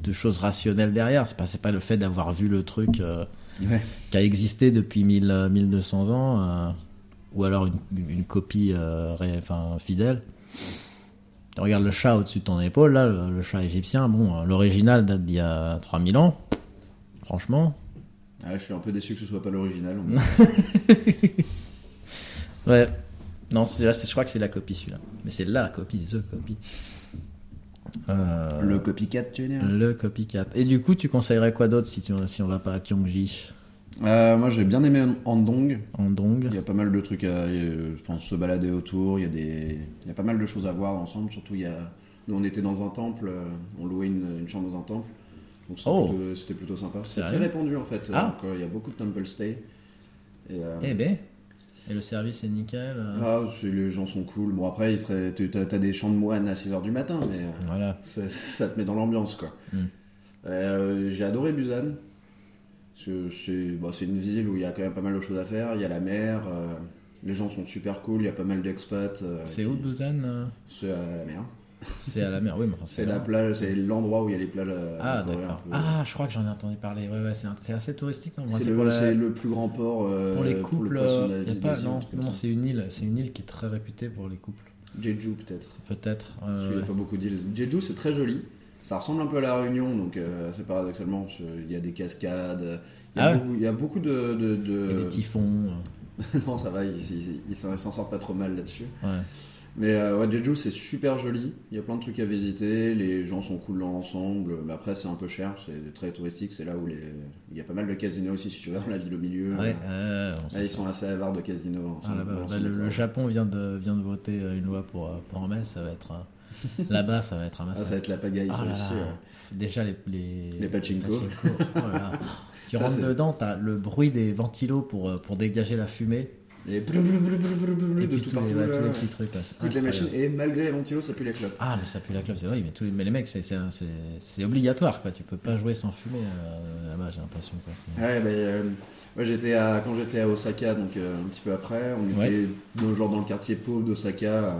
de choses rationnelles derrière. C'est pas, c'est pas le fait d'avoir vu le truc euh, Ouais. qui a existé depuis 1000, euh, 1200 ans, euh, ou alors une, copie euh, ré- enfin, fidèle. Regarde le chat au-dessus de ton épaule, là, le, le chat égyptien. Bon, l'original date d'il y a 3000 ans. Franchement, Ah, je suis un peu déçu que ce soit pas l'original. Ouais. Non, c'est- là, c'est- je crois que c'est la copie celui-là. Mais c'est la copie, the copie. Euh, Le copycat, tu veux dire? le copycat. Et du coup, tu conseillerais quoi d'autre si, tu, si on va pas à Kyongji? Euh, Moi, j'ai bien aimé Andong. En Dong Il y a pas mal de trucs à euh, enfin, se balader autour. Il y, a des... il y a pas mal de choses à voir ensemble. Surtout, il y a... nous, on était dans un temple. euh, On louait une, une chambre dans un temple. Donc, c'était Oh. plutôt, c'était plutôt sympa. C'est très répandu en fait. Ah. Donc, euh, il y a beaucoup de temple stay. Et, Eh ben. Et le service est nickel. euh, ah, les gens sont cool. Bon, après, il serait... tu as, des chants de moines à 6h du matin. Mais euh, Voilà. ça, ça te met dans l'ambiance quoi. Mm. Euh, j'ai adoré Busan. C'est bon, c'est une ville où il y a quand même pas mal de choses à faire. Il y a la mer, euh, les gens sont super cool, il y a pas mal d'expats. euh, C'est où Busan C'est à la mer. C'est à la mer, oui, mais enfin, C'est la plage, c'est l'endroit où il y a les plages. euh, Ah, d'accord. Ah, je crois que j'en ai entendu parler. Ouais, ouais, c'est un- assez touristique, non? C'est le, pour, la- le plus grand port euh, pour les le couples. poisson euh, y a pas, non, non c'est une île. C'est une île qui est très réputée pour les couples. Jeju peut-être. Peut-être. euh, qu'il n'y ouais. a pas beaucoup d'îles. Jeju c'est très joli. Ça ressemble un peu à la Réunion, donc euh, assez paradoxalement, il y a des cascades. Il y a, Ah ouais. beaucoup, il y a beaucoup de. de, de- Il y a des typhons. non, ça va, ils ils s'en sortent pas trop mal là-dessus. Ouais. Mais euh, ouais, Jeju, c'est super joli. Il y a plein de trucs à visiter. Les gens sont cool ensemble. Mais après, c'est un peu cher. C'est très touristique. C'est là où les... il y a pas mal de casinos aussi, si tu veux, dans la ville au milieu. Ouais, euh, Là, ils ça. sont assez avares de casinos. Ah, bah, le. Japon vient de, vient de voter euh, une loi pour, euh, pour en mettre, ça va être. euh, Là-bas, ça va être un Ah, massacre. ça va être la pagaille, Ah ça aussi. ouais. Déjà, les. Les, Les pachinko. Oh tu Ça, rentres dedans, t'as le bruit des ventilos pour, pour dégager la fumée. Et de puis tout tous, les, partout, ouais, là. tous les petits trucs. là, c'est Toutes les incroyable. machines. Et malgré les ventilos, ça pue les clopes. Ah, mais ça pue la clope, c'est vrai, mais, tous les, mais les mecs, c'est- c'est c'est- c'est obligatoire, quoi. Tu peux pas jouer sans fumer euh, là-bas, j'ai l'impression. quoi. C'est- Ouais, bah, euh, moi j'étais à, quand j'étais à Osaka, donc euh, un petit peu après, on était dans, genre dans le quartier pauvre d'Osaka, euh,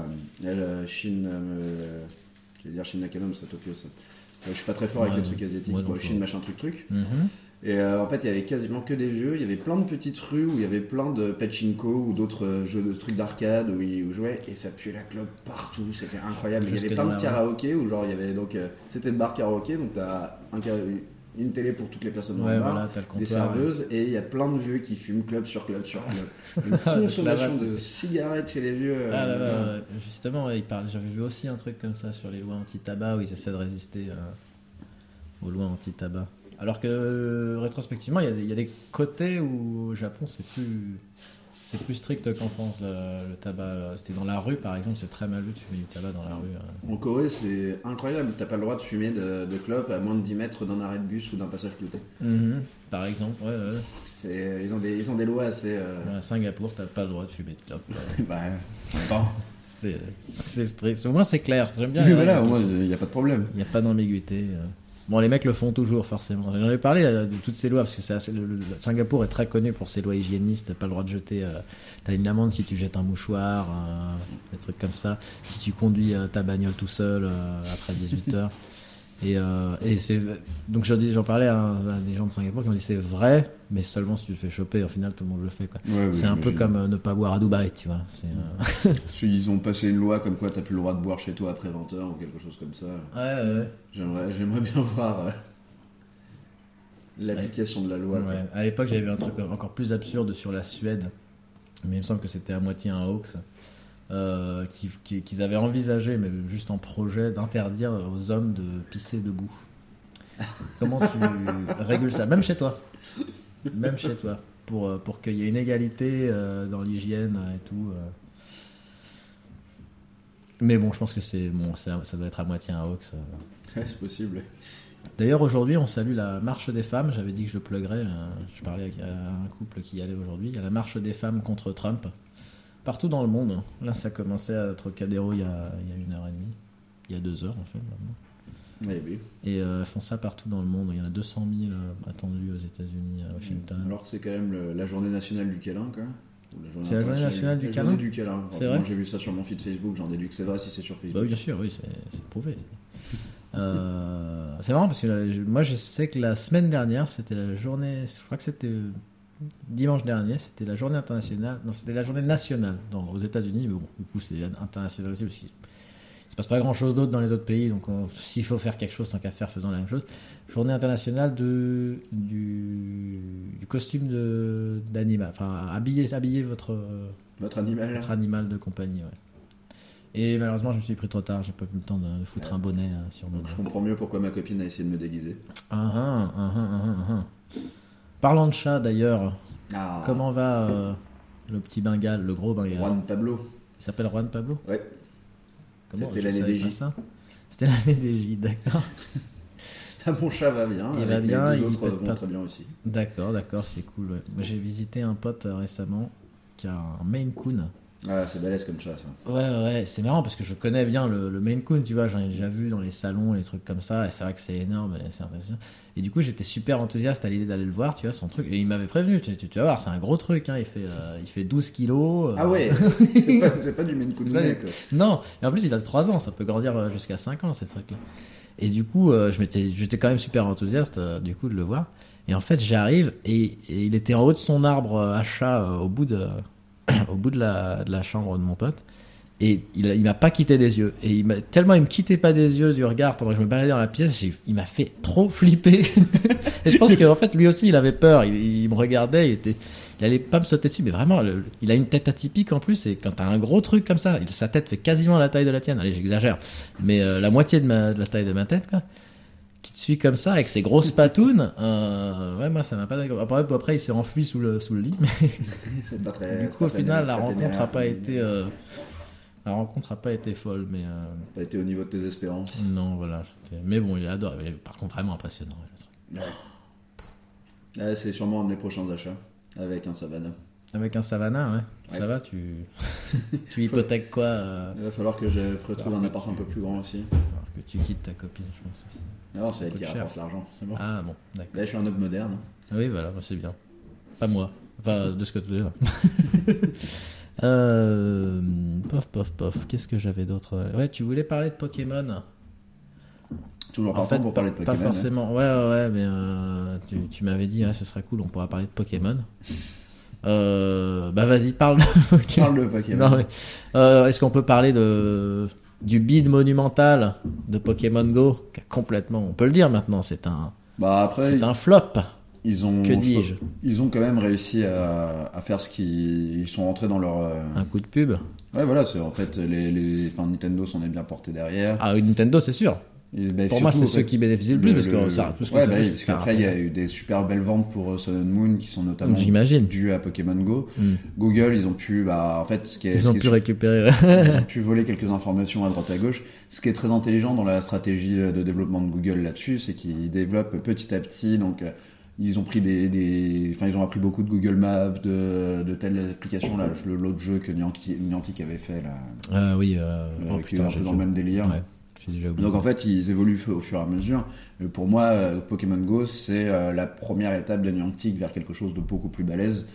euh, Shin, euh, je vais dire Shin Nakano, mais c'est à Tokyo ça. Euh, je suis pas très fort avec Ouais, les trucs asiatiques, moi non Bon, plus. Shin machin truc truc. Mhm. Et euh, en fait, il y avait quasiment que des jeux, il y avait plein de petites rues où il y avait plein de pachinko ou d'autres euh, jeux de trucs d'arcade où ils jouaient et ça puait la clope partout, c'était incroyable. Il y avait plein de karaoké où genre il y avait donc euh, c'était le bar karaoké donc t'as un une télé pour toutes les personnes dans Ouais, le bar voilà, des ouais. serveuses et il y a plein de vieux qui fument club sur club sur club. Une Ah, consommation de cigarettes chez les vieux. euh, Ah là ouais. justement. J'avais vu aussi un truc comme ça sur les lois anti-tabac où ils essaient de résister euh, aux lois anti-tabac. Alors que euh, rétrospectivement, il y, a des- il y a des côtés où au Japon c'est plus c'est plus strict qu'en France le, le tabac. C'était dans la rue par exemple, c'est très mal vu de fumer du tabac dans la rue. euh. En Corée, c'est incroyable. T'as pas le droit de fumer de, de clope à moins de 10 mètres d'un arrêt de bus ou d'un passage clouté. Mhm. Par exemple, ouais, Ils, ont des, ils ont des lois assez. euh, À Singapour, t'as pas le droit de fumer de clope. euh. bah, attends. C'est strict. Au moins c'est clair. J'aime bien. Mais les voilà, au moins, il n'y a pas de problème. Il n'y a pas d'ambiguïté. euh. Bon, les mecs le font toujours, forcément. J'en ai parlé euh, de toutes ces lois, parce que c'est assez- le- Singapour est très connu pour ses lois hygiénistes. T'as pas le droit de jeter. euh, T'as une amende si tu jettes un mouchoir, euh, des trucs comme ça. Si tu conduis euh, ta bagnole tout seul euh, après 18 heures. Et, euh, et c'est donc j'en parlais à, à des gens de Singapour qui m'ont dit c'est vrai, mais seulement si tu te fais choper. Au final, tout le monde le fait. oui, c'est un peu comme euh, ne pas boire à Dubaï, tu vois. Euh, Ils ont passé une loi comme quoi t'as plus le droit de boire chez toi après 20h ou quelque chose comme ça. Ouais, ouais. J'aimerais, j'aimerais bien voir l'application de la loi. À l'époque, j'avais vu un truc encore plus absurde sur la Suède, mais il me semble que c'était à moitié un hoax, euh, qui- qui- qu'ils avaient envisagé, mais juste en projet, d'interdire aux hommes de pisser debout. Comment tu régules ça? Même chez toi. Même chez toi. Pour, euh, pour qu'il y ait une égalité euh, dans l'hygiène et tout. euh. Mais bon, je pense que c'est bon, ça, ça doit être à moitié un hoax. Ouais, c'est possible. D'ailleurs, aujourd'hui, on salue la marche des femmes. J'avais dit que je le pluguerais. Je parlais euh, un couple qui y allait aujourd'hui. Il y a la marche des femmes contre Trump. Partout dans le monde. Là, ça commençait à Cadero il y a, il y a une heure et demie. Il y a deux heures, en fait, maintenant. Ouais, oui. Et euh, font ça partout dans le monde. Il y en a 200 000 euh, attendus aux États-Unis, à Washington. Alors que c'est quand même le- la journée nationale du câlin, quoi. C'est la journée nationale du câlin journée du câlin. C'est Moi, vrai j'ai vu ça sur mon feed Facebook, j'en déduis que c'est vrai si c'est sur Facebook. Bah oui, bien sûr, oui, c'est prouvé. Euh, c'est marrant parce que là, moi, je sais que la semaine dernière, c'était la journée. Je crois que c'était dimanche dernier, c'était la journée internationale. Non, c'était la journée nationale dans, aux États-Unis, mais bon, du coup, c'est international aussi parce qu'il se passe pas grand-chose d'autre dans les autres pays. Donc, on- s'il faut faire quelque chose, tant qu'à faire, faisons la même chose. Journée internationale de, du, du costume d'animal. Enfin, habiller, habiller votre. Votre animal votre animal de compagnie, ouais. Et malheureusement, je me suis pris trop tard, j'ai pas eu le temps de, de foutre un bonnet euh, sur mon Donc je comprends mieux pourquoi ma copine a essayé de me déguiser. Ah, ah, ah, ah, ah, ah. Parlant de chat d'ailleurs, Ah, comment va euh, le petit Bengale, le gros Bengale Juan Pablo. Il s'appelle Juan Pablo Ouais. C'était l'année des J. C'était l'année des J, d'accord. Ah, mon chat va bien. Il va les bien, deux il autres vont pas. très bien aussi. D'accord, d'accord, c'est cool. ouais. J'ai visité un pote euh, récemment qui a un Maine Coon. Ah, c'est balèze comme chat, ça. Ouais, ouais, c'est marrant parce que je connais bien le, le Maine Coon, tu vois, j'en ai déjà vu dans les salons, les trucs comme ça, et c'est vrai que c'est énorme, et c'est intéressant. Et du coup, j'étais super enthousiaste à l'idée d'aller le voir, tu vois, son truc, et il m'avait prévenu, tu, tu- tu vas voir, c'est un gros truc, hein, il, fait, euh, il fait 12 kilos. euh, Ah ouais C'est pas, c'est pas du Maine pas- quoi. Non, et en plus, il a 3 ans, ça peut grandir euh, jusqu'à 5 ans, ces trucs-là. Et du coup, euh, je m'étais, j'étais quand même super enthousiaste, du coup, de le voir. Et en fait, j'arrive, et, et il était en haut de son arbre à chat, au bout de, au bout de la, de la chambre de mon pote. Et il, il m'a pas quitté des yeux. Et il tellement il me quittait pas des yeux du regard pendant que je me baladais dans la pièce, il m'a fait trop flipper. et je pense qu'en fait, lui aussi, il avait peur. Il, il me regardait, il était, il allait pas me sauter dessus, mais vraiment, il a une tête atypique en plus. Et quand t'as un gros truc comme ça, il- sa tête fait quasiment la taille de la tienne. Allez, j'exagère, mais euh, la moitié de, ma, de la taille de ma tête, quoi. Qui te suit comme ça avec ses grosses patounes. euh, ouais, moi, ça m'a pas. Après, après, il s'est enfui sous le, sous le lit. Mais pas très. du coup, au final, la rencontre a téméraire. pas été. euh, la rencontre a pas été folle, mais euh, Pas été au niveau de tes espérances. non, voilà. Mais bon, il est adorable. Il Par contre, vraiment impressionnant. truc. Ouais, c'est sûrement un de mes prochains achats. Avec un Savannah. Avec un Savannah, ouais. Ça Ouais. va, tu, tu hypothèques quoi euh, Il va falloir que je retrouve un appart un peu plus grand aussi. falloir que tu quittes ta copine, je pense. aussi. Non, c'est elle qui cher. rapporte l'argent. C'est bon. Ah bon, d'accord. Là, je suis un homme moderne. Ah Oui, voilà, bah, c'est bien. Pas moi. Enfin, de ce que tu dis là. euh, pof, pof, pof. Qu'est-ce que j'avais d'autre? Ouais, tu voulais parler de Pokémon? Toujours En fait, pour parler de pas Pokémon. hein. forcément. Ouais, ouais, ouais, mais euh, tu, tu m'avais dit, ouais, ce serait cool, on pourra parler de Pokémon. Euh, bah vas-y, parle de. Pokémon. Parle de Pokémon. Euh, Est-ce qu'on peut parler de du bid monumental de Pokémon Go qui a complètement, on peut le dire maintenant, c'est un, Bah après, c'est un flop. ils ont. Que je dis-je Ils ont quand même réussi à, à faire ce qu'ils ils sont rentrés dans leur. euh, Un coup de pub. Ouais, voilà, c'est en fait les, les... Enfin, Nintendo s'en est bien porté derrière. Ah, Nintendo, c'est sûr. Bah, Pour moi, c'est ceux qui bénéficient le plus, parce que le- ça, tout ce que ouais, ça bah parce qu'après, il y a eu des super belles ventes pour euh, Sun and Moon qui sont notamment dues à Pokémon Go. Hmm. Google, ils ont pu, bah, en fait, ce qui est, Ils ce ont qui est pu récupérer. Ils ont pu voler quelques informations à droite à gauche. Ce qui est très intelligent dans la stratégie euh, de développement de Google là-dessus, c'est qu'ils développent petit à petit. Donc, euh, ils ont pris des, des- enfin, ils ont appris beaucoup de Google Maps, de, de telles applications là. le- L'autre jeu que Niantic, Niantic avait fait là, Ah oui, euh, euh, oh, qui est putain, un peu dans le même délire. Ouais. Déjà. Donc en fait, ils évoluent au fur et à mesure. Mais pour moi, euh, Pokémon Go, c'est euh, la première étape de Niantic vers quelque chose de beaucoup plus balèze.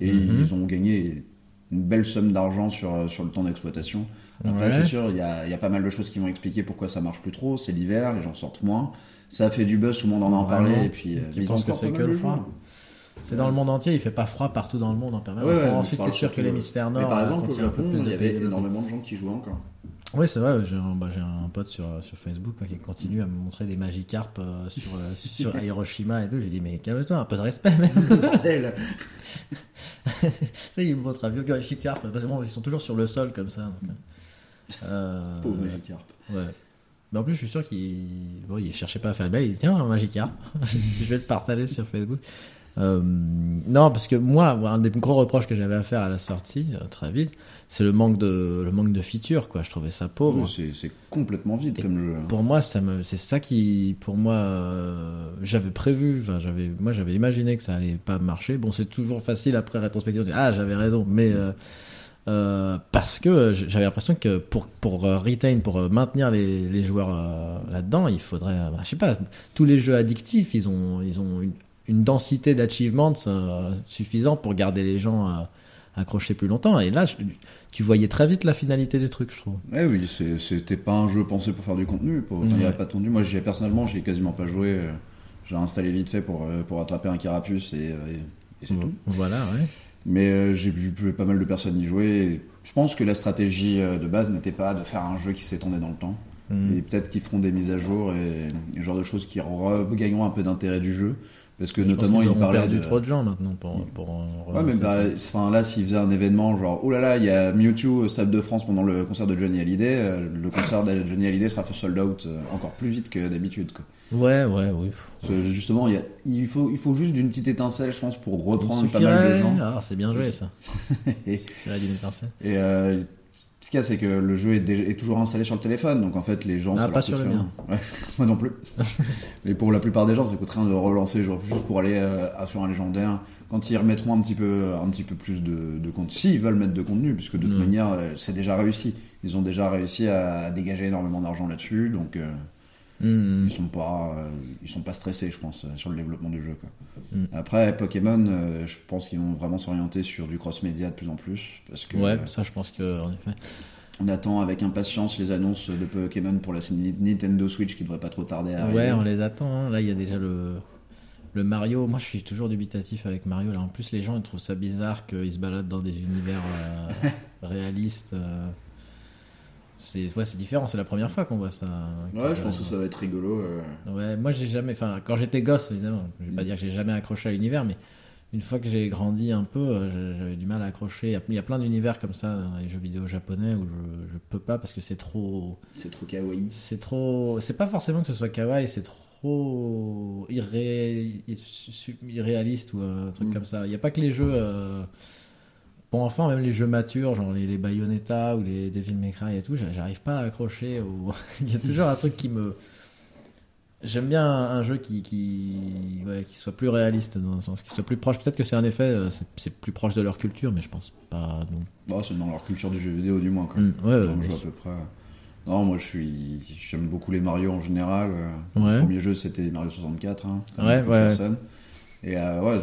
Et Mhm. ils ont gagné une belle somme d'argent sur, euh, sur le temps d'exploitation. Après, Ouais. c'est sûr, il y a, y a pas mal de choses qui vont expliquer pourquoi ça marche plus trop. C'est l'hiver, les gens sortent moins. Ça a fait du buzz, tout le monde en a parlé. Et puis, euh, ont penses que c'est que le froid. C'est dans le monde entier, il fait pas froid partout dans le monde en permanence. Ouais, ouais, Bon, mais ensuite, je c'est sûr que l'hémisphère Mais nord par euh, exemple, au Japon, il y avait énormément de gens qui jouaient encore. Oui, c'est vrai, j'ai un, bah, un pote sur, sur Facebook qui continue à me montrer des Magikarp euh, sur, euh, sur Hiroshima et tout. J'ai dit, mais calme-toi, un peu de respect, même. Ça, il me montre un vieux Magikarp, parce que bon, ils sont toujours sur le sol comme ça. donc, euh, Pauvre Magikarp. Ouais. Mais en plus, je suis sûr qu'il bon, il cherchait pas à faire le bail. Il dit Tiens, un Magikarp, je vais te partager sur Facebook. Euh, non, parce que moi, un des gros reproches que j'avais à faire à la sortie, euh, très vite, c'est le manque de le manque de features. Quoi. Je trouvais ça pauvre. C'est c'est complètement vide Et comme jeu. Pour moi, ça me, c'est ça qui, pour moi, euh, j'avais prévu, j'avais, moi, j'avais imaginé que ça allait pas marcher. Bon, c'est toujours facile après rétrospective de dire, ah, j'avais raison, mais euh, euh, parce que j'avais l'impression que pour pour retain, pour maintenir les, les joueurs euh, là-dedans, il faudrait, bah, je sais pas, tous les jeux addictifs, ils ont ils ont une, une densité d'achievements euh, suffisante pour garder les gens euh, accrochés plus longtemps. Et là, je- tu voyais très vite la finalité du truc, je trouve. Eh oui, c'était pas un jeu pensé pour faire du contenu. Pour, Il n'y a pas de contenu. Moi, j'y ai personnellement, j'y ai quasiment pas joué. euh, J'ai installé vite fait pour, euh, pour attraper un carapuce et, et, et c'est tout. Voilà, ouais. Mais euh, j'ai j'ai vu pas mal de personnes y jouer. je pense que la stratégie de base n'était pas de faire un jeu qui s'étendait dans le temps. Mm. Et peut-être qu'ils feront des mises à jour et, et genre de choses qui regagneront un peu d'intérêt du jeu. Parce que notamment, qu'ils ils auront parlaient perdu de... trop de gens maintenant pour, pour euh, Ouais, mais bah, enfin, là, s'ils faisaient un événement genre, oh là là, il y a Mewtwo au Stade de France pendant le concert de Johnny Hallyday, euh, le concert de Johnny Hallyday sera sold out euh, encore plus vite que d'habitude. quoi. Ouais, ouais, oui. Que, justement, il, y a- il, faut, il faut juste d'une petite étincelle, je pense, pour reprendre pas mal de gens. Ah, c'est bien joué ça. Et, et, euh, ce qu'il y a, c'est que le jeu est, déjà- est toujours installé sur le téléphone, donc en fait, les gens. Ah, ça pas sur le rien. Ouais, moi non plus. Mais pour la plupart des gens, ça coûte rien de relancer, genre, juste pour aller euh, sur un légendaire. Quand ils remettront un petit peu, un petit peu plus de, de contenu, s'ils veulent mettre de contenu, puisque de toute Mm. manière, euh, c'est déjà réussi. Ils ont déjà réussi à, à dégager énormément d'argent là-dessus, donc euh, Mm. ils sont pas, euh, ils sont pas stressés, je pense, sur le développement du jeu. Quoi. Mm. Après, Pokémon, euh, je pense qu'ils vont vraiment s'orienter sur du cross-média de plus en plus, parce que Ouais, euh, ça je pense que en effet. on attend avec impatience les annonces de Pokémon pour la Nintendo Switch qui devrait pas trop tarder à arriver. Ouais, on les attend. hein. Là, il y a déjà le le Mario. Moi, je suis toujours dubitatif avec Mario. Là, en plus, les gens ils trouvent ça bizarre qu'il se balade dans des univers euh, réalistes. euh. C'est ouais, différent. C'est la première fois qu'on voit ça. Ouais, je pense que ça va être rigolo. euh. Ouais, moi j'ai jamais, enfin quand j'étais gosse évidemment, je vais pas dire que j'ai jamais accroché à l'univers, mais une fois que j'ai grandi un peu, euh, j'avais du mal à accrocher. Il y a- plein d'univers comme ça dans les jeux vidéo japonais où je, je peux pas parce que c'est trop, C'est trop kawaii. c'est trop, c'est pas forcément que ce soit kawaii, c'est trop irré... irréaliste ou un truc Mm. comme ça. Il y a pas que les jeux euh, pour enfants, même les jeux matures, genre les, les Bayonetta ou les Devil May Cry et tout, j'a- j'arrive pas à accrocher. au- Il y a toujours un truc qui me. J'aime bien un, jeu qui, qui, ouais, qui soit plus réaliste, dans le sens qui soit plus proche. Peut-être que c'est un effet, euh, c'est- plus proche de leur culture, mais je pense pas. Non. Bon, c'est dans leur culture du jeu vidéo, du moins. Quoi. Mm, ouais, jeu à peu près. Non, moi je suis, j'aime beaucoup les Mario en général. euh. Ouais. Le premier jeu c'était Mario 64. Hein, Ouais, ouais. Et euh, ouais,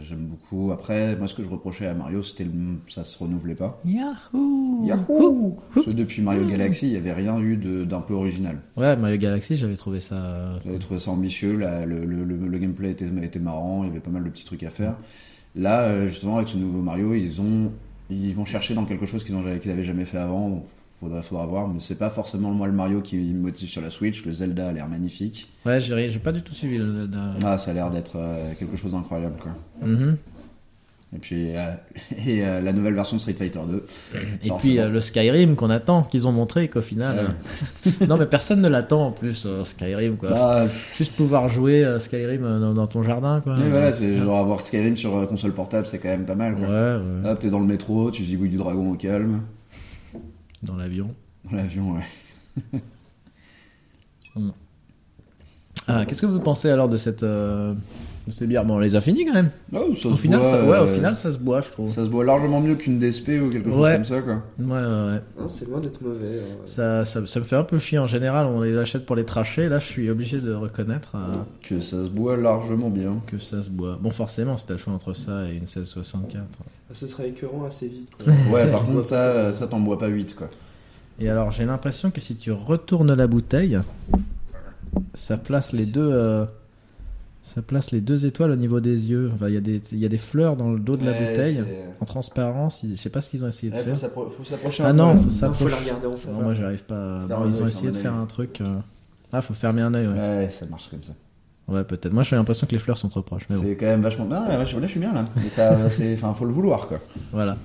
j'aime beaucoup. Après, moi ce que je reprochais à Mario, c'était ça se renouvelait pas. Yahoo Yahoo Parce que depuis Mario Galaxy, il n'y avait rien eu d'un peu original. Ouais, Mario Galaxy, j'avais trouvé ça. euh, J'avais trouvé ça ambitieux, la- le, le- le- le gameplay était, était marrant, il y avait pas mal de petits trucs à faire. Là, euh, justement, avec ce nouveau Mario, ils, ont, ils vont chercher dans quelque chose qu'ils n'avaient jamais fait avant, faudra, faudra voir. Mais c'est pas forcément moi le Mario qui me motive sur la Switch, le Zelda a l'air magnifique. Ouais, j'ai j'ai pas du tout suivi le Zelda. Ah, ça a l'air d'être euh, quelque chose d'incroyable, quoi. Mhm. Et puis, euh, et euh, la nouvelle version de Street Fighter 2. Et puis euh, le Skyrim qu'on attend, qu'ils ont montré, qu'au final. non, mais personne ne l'attend en plus, Skyrim, quoi. Bah, Juste pouvoir jouer Skyrim dans, dans ton jardin, quoi. mais voilà, c'est genre avoir Skyrim sur console portable, c'est quand même pas mal, Ouais, quoi. ouais. Là, t'es dans le métro, tu zigouilles du dragon au calme. Dans l'avion. Dans l'avion, ouais. Ah, Qu'est-ce que vous pensez alors de cette, euh, ces bières, bon, on les a finies quand même. Oh, ça Au se final, boit, ça, ouais, au euh, final, ça se boit, je trouve. ça se boit largement mieux qu'une DSP ou quelque chose Ouais. comme ça, quoi. Ouais, ouais, ouais. C'est loin d'être mauvais. hein. Ça, ça, ça me fait un peu chier en général. On les achète pour les tracher. Là, je suis obligé de reconnaître euh, Que ça se boit largement bien. que ça se boit. Bon, forcément, si t'as le choix entre ça et une 1664. Ah, Ce sera écœurant assez vite. quoi. Ouais, par contre, ça, ça t'en boit pas 8, quoi. Et alors, j'ai l'impression que si tu retournes la bouteille, ça place les deux. euh, ça place les deux étoiles au niveau des yeux. Enfin, il y, a des- il y a des fleurs dans le dos de la bouteille. En transparence, ils- je sais pas ce qu'ils ont essayé de Ouais, faire. faut faut s'approcher Ah un non, peu. faut Non, faut s'approcher. la regarder en face. Non, moi j'arrive pas. Bon, ils ont essayé de faire un truc. euh, Ah, faut fermer un œil, ouais. Ouais, ça marche comme ça. Ouais, peut-être. Moi j'ai l'impression que les fleurs sont trop proches. Bon, C'est quand même vachement. Ah, là, je suis bien là. Mais ça, c'est. Enfin, faut le vouloir quoi. voilà.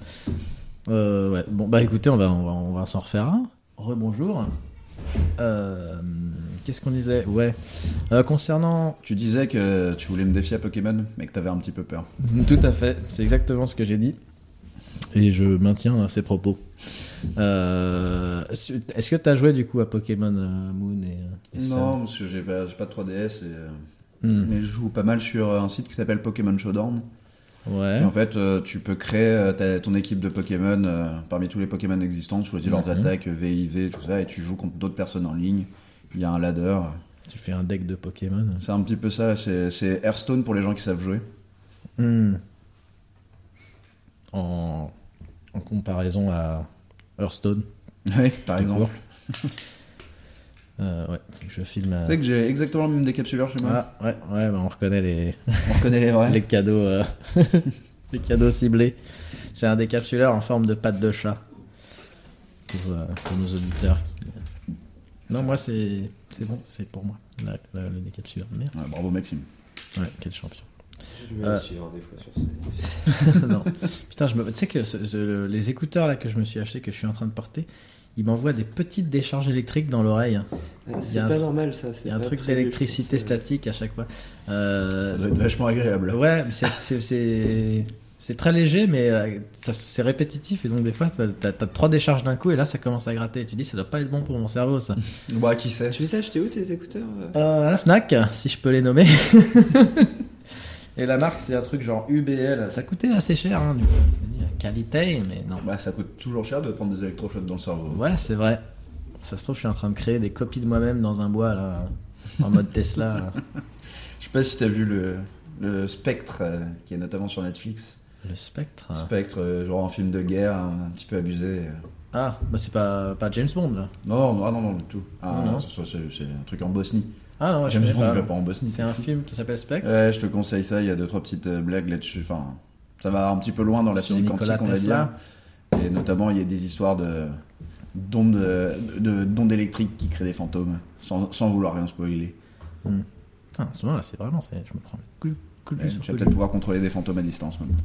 Euh, ouais. Bon, bah écoutez, on va, on va, on va s'en refaire un. Rebonjour. Euh, Qu'est-ce qu'on disait Ouais. Euh, concernant. Tu disais que tu voulais me défier à Pokémon, mais que t'avais un petit peu peur. Tout à fait, c'est exactement ce que j'ai dit. Et je maintiens ces propos. Euh, Est-ce que tu as joué du coup à Pokémon euh, Moon et, et Sun Non, parce que j'ai pas, j'ai pas de 3DS et. euh, Hmm. Mais je joue pas mal sur un site qui s'appelle Pokémon Showdown. Ouais. Et en fait, euh, tu peux créer euh, ta- ton équipe de Pokémon euh, parmi tous les Pokémon existants, tu choisis leurs Mhm. attaques, VIV, tout ça, et tu joues contre d'autres personnes en ligne. Il y a un ladder. Tu fais un deck de Pokémon. C'est un petit peu ça, c'est Hearthstone pour les gens qui savent jouer. Hmm. En, en comparaison à Hearthstone. Oui, par exemple. Euh, ouais, je filme. euh, Tu sais que j'ai exactement le même décapsuleur chez moi. Ah, ouais, ouais, bah, on reconnaît les, On reconnaît les vrais. les cadeaux, euh, les cadeaux ciblés. C'est un décapsuleur en forme de patte de chat pour, euh, pour nos auditeurs. Non, moi c'est c'est bon, c'est pour moi la- la- le. Merde. Ouais, bravo Maxime. Ouais, quel champion. J'ai du mal à Euh. suivre des fois sur ces. non. Putain, je me... tu sais que ce- ce- le- les écouteurs là que je me suis acheté, que je suis en train de porter, ils m'envoient des petites décharges électriques dans l'oreille. Ouais, y C'est pas tr- normal ça. Il y a un truc d'électricité statique à chaque fois. Euh, Ça doit être vachement agréable. Ouais, mais c'est- c'est- très léger, mais euh, ça- c'est répétitif et donc des fois t'as t'as- trois décharges d'un coup et là ça commence à gratter. Et tu dis ça doit pas être bon pour mon cerveau ça. Bah, qui sait? Tu les as achetés où tes écouteurs euh? Euh, à la Fnac, si je peux les nommer. et la marque c'est un truc genre UBL. Ça coûtait assez cher, hein, du coup. Qualité, mais non. Bah, ça coûte toujours cher de prendre des électrochocs dans le cerveau. Ouais, c'est vrai. Ça se trouve, je suis en train de créer des copies de moi-même dans un bois là, en mode Tesla. Je sais pas si t'as vu le, le Spectre, euh, qui est notamment sur Netflix. Le spectre. Spectre, euh, genre un film de guerre, un, petit peu abusé. Ah, bah c'est pas, pas James Bond là. Non, non, ah, non, non, du tout. Ah, Non, c'est- un truc en Bosnie. Ah non, je James Bond, pas. il va pas en Bosnie. C'est un film qui s'appelle Spectre. Ouais, je te conseille ça. Il y a deux trois petites euh, blagues là-dessus. Enfin, ça va un petit peu loin dans la Sur physique quantique, on va dire. Et notamment, il y a des histoires de d'ondes de- d'ondes électriques qui créent des fantômes, sans, sans vouloir rien spoiler. Ah, en ce moment là, c'est vraiment, c'est- je me prends le coup, coup de Ouais, coup de peut-être pouvoir contrôler des fantômes à distance maintenant.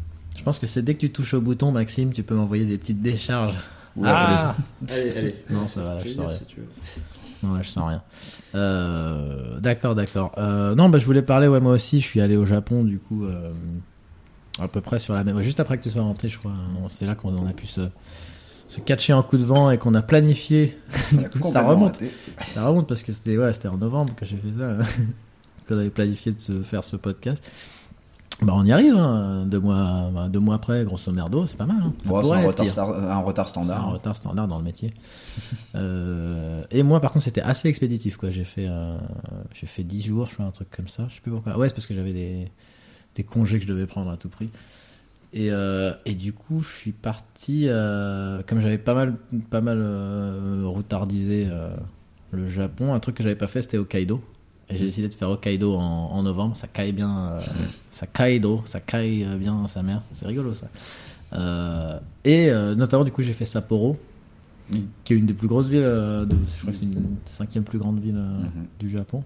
Je pense que c'est dès que tu touches au bouton, Maxime, tu peux m'envoyer des petites décharges. Oula, ah Allez, allez. Non, ça va, là, je si tu veux. Non, là, je sens rien. Euh, d'accord, d'accord. Euh, non, bah, je voulais parler, ouais, moi aussi, je suis allé au Japon, du coup, euh, à peu près sur la même. Juste après que tu sois rentré, je crois. hein, C'est là qu'on a pu se, se catcher en coup de vent et qu'on a planifié. ça a ça remonte. raté. Ça remonte parce que c'était ouais, c'était en novembre que j'ai fait ça. qu'on avait planifié de se faire ce podcast. Bah, on y arrive, hein. deux, mois, bah, deux mois après, grosso merdo, c'est pas mal. Hein. Bon, c'est pourrait un retard, retard C'est un standard. retard standard dans le métier. Euh, et moi, par contre, c'était assez expéditif. quoi. J'ai fait, euh, j'ai fait 10 jours, je fais un truc comme ça. Je sais plus pourquoi. Ouais, c'est parce que j'avais des, des congés que je devais prendre à tout prix. Et, euh, et du coup, je suis parti, euh, comme j'avais pas mal, pas mal euh, routardisé euh, le Japon, un truc que j'avais pas fait, c'était Hokkaido. Et j'ai décidé de faire Hokkaido en, en novembre. Ça caille bien, euh, ça Kaido, ça caille euh, bien sa mère. C'est rigolo ça. Euh, et notamment, du coup, j'ai fait Sapporo, qui est une des plus grosses villes, de, je crois que c'est une cinquième plus grande ville Mhm. du Japon.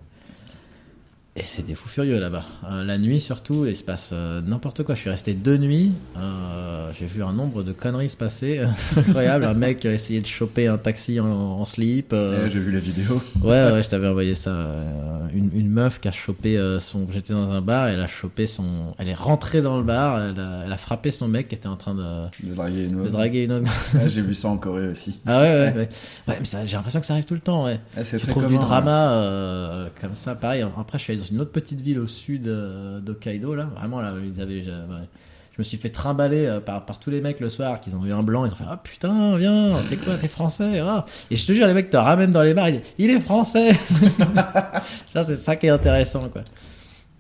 Et c'est des fous furieux là-bas. Euh, la nuit surtout, il se passe euh, n'importe quoi. Je suis resté deux nuits. euh, J'ai vu un nombre de conneries se passer. Incroyable. un mec a essayé de choper un taxi en, en slip. Ouais, J'ai vu la vidéo. Ouais, ouais, je t'avais envoyé ça. Une, une meuf qui a chopé son. J'étais dans un bar, elle a chopé son. Elle est rentrée dans le bar, elle a, elle a frappé son mec qui était en train de, De draguer une de autre. draguer une autre. Ouais, J'ai vu ça en Corée aussi. Ah ouais, ouais, ouais. Ouais, mais j'ai l'impression que ça arrive tout le temps, ouais. Ah, Tu trouves du drama comme ça, pareil. Après, je suis allé une autre petite ville au sud euh, d'Hokkaido, là. Vraiment, là, ils avaient. Je, me suis fait trimballer euh, par, par tous les mecs le soir qui ont vu un blanc. Ils ont fait Ah putain, viens, t'es quoi, t'es français ah. Et je te jure, les mecs te ramènent dans les bars. Ils disent Il est français C'est ça qui est intéressant, quoi.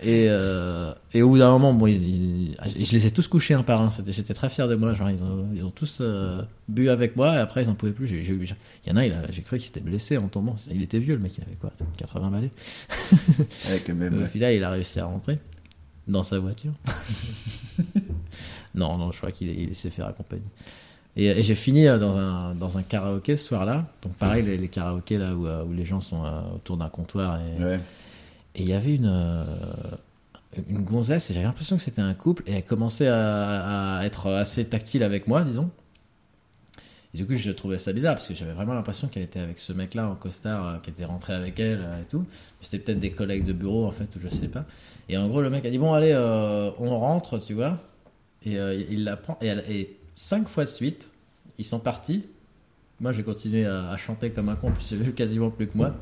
Et, euh, et au bout d'un moment, bon, ils- ils- je les ai tous couchés un par un. J'étais très fier de moi. Genre, ils ont, ils ont tous euh, bu avec moi et après, ils en pouvaient plus. Il y en a, j'ai cru qu'il s'était blessé en tombant. Il était vieux, le mec. Il avait quoi 80 balais. Quand même. Au final, il a réussi à rentrer dans sa voiture. non, non, je crois qu'il il s'est fait accompagner. Et, et j'ai fini euh, dans un, dans un karaoké ce soir-là. Donc, pareil, les, les karaokés là où, où les gens sont autour d'un comptoir. Et Ouais. Et il y avait une, euh, une gonzesse, et j'avais l'impression que c'était un couple, et elle commençait à, être assez tactile avec moi, disons. Et du coup, je trouvais ça bizarre, parce que j'avais vraiment l'impression qu'elle était avec ce mec-là en costard, euh, qui était rentré avec elle euh, et tout. C'était peut-être des collègues de bureau, en fait, ou je sais pas. Et en gros, le mec a dit Bon, allez, on rentre, tu vois. Et il la prend, et, cinq fois de suite, ils sont partis. Moi, j'ai continué à, chanter comme un con, vu quasiment plus que moi.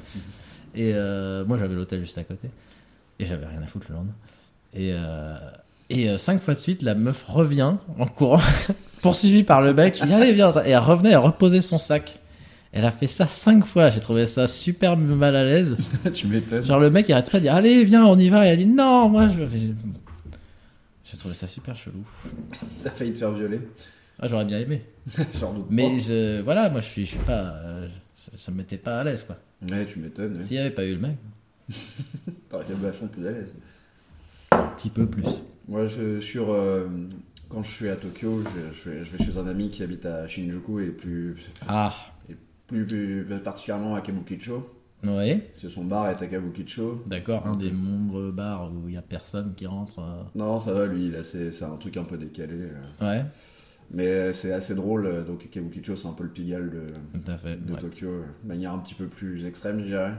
Et euh, moi, j'avais l'hôtel juste à côté. Et j'avais rien à foutre le lendemain. Et, euh, et euh, cinq fois de suite, la meuf revient en courant, poursuivie par le mec. Il Allez, viens. Et elle revenait, elle reposait son sac. Elle a fait ça cinq fois. J'ai trouvé ça super mal à l'aise. tu m'étonnes. Genre, le mec, il arrête pas de dire Allez, viens, on y va. Et elle dit Non, moi, je. J'ai j'ai trouvé ça super chelou. T'as failli te faire violer. Ah, j'aurais bien aimé. J'en doute Mais pas. je, voilà, moi, je suis, je suis pas. euh, ça, ça me mettait pas à l'aise, quoi. Ouais, tu m'étonnes. S'il y avait pas eu le mec, T'aurais été vachement plus à l'aise. un petit peu plus. Moi, je, sur, euh, quand je suis à Tokyo, je, je vais, je vais chez un ami qui habite à Shinjuku et plus, Ah, plus, plus particulièrement à Kabukicho. oui. C'est son bar est à Kabukicho. D'accord, un des nombreux bars où il y a personne qui rentre. euh, Non, ça va, lui, là, c'est c'est un truc un peu décalé. euh. Ouais, Mais c'est assez drôle. euh, Donc, Kabukicho, c'est un peu le Pigalle de, tout à fait. de ouais. Tokyo, euh, de manière un petit peu plus extrême, je dirais.